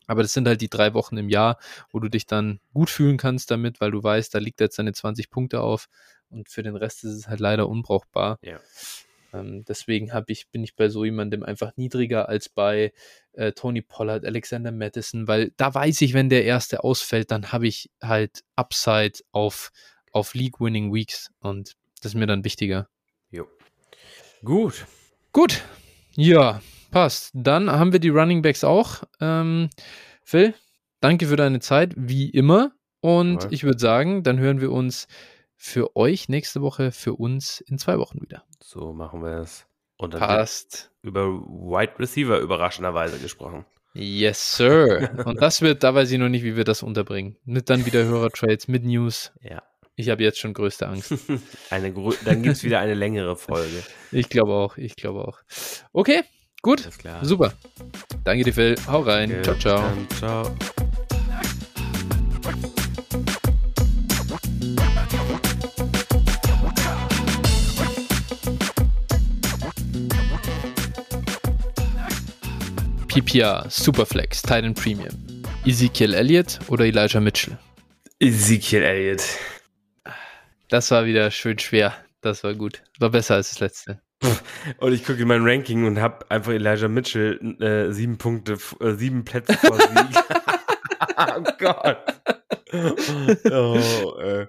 Aber das sind halt die drei Wochen im Jahr, wo du dich dann gut fühlen kannst damit, weil du weißt, da liegt jetzt deine 20 Punkte auf und für den Rest ist es halt leider unbrauchbar. Ja. Ähm, deswegen ich, bin ich bei so jemandem einfach niedriger als bei äh, Tony Pollard, Alexander Madison, weil da weiß ich, wenn der erste ausfällt, dann habe ich halt Upside auf, auf League-Winning Weeks und das ist mir dann wichtiger. Jo. Gut. Gut. Ja, Passt. Dann haben wir die Running Backs auch. Ähm, Phil, danke für deine Zeit, wie immer. Und ja. ich würde sagen, dann hören wir uns für euch nächste Woche, für uns in zwei Wochen wieder. So machen wir es. Und dann Passt. über Wide Receiver überraschenderweise gesprochen. Yes, sir. Und das wird, da weiß ich noch nicht, wie wir das unterbringen. Nicht dann wieder Hörertrades mit News. Ja. Ich habe jetzt schon größte Angst. eine, dann gibt es wieder eine längere Folge. Ich glaube auch, ich glaube auch. Okay, Gut, super. Danke dir, Phil. Hau rein. Okay, ciao, ciao. Dann, ciao. PPR, Superflex, Titan Premium. Ezekiel Elliott oder Elijah Mitchell? Ezekiel Elliott. Das war wieder schön schwer. Das war gut. War besser als das letzte. Und ich gucke in mein Ranking und habe einfach Elijah Mitchell äh, sieben Punkte, äh, sieben Plätze vor Sieg. oh Gott. Oh, äh.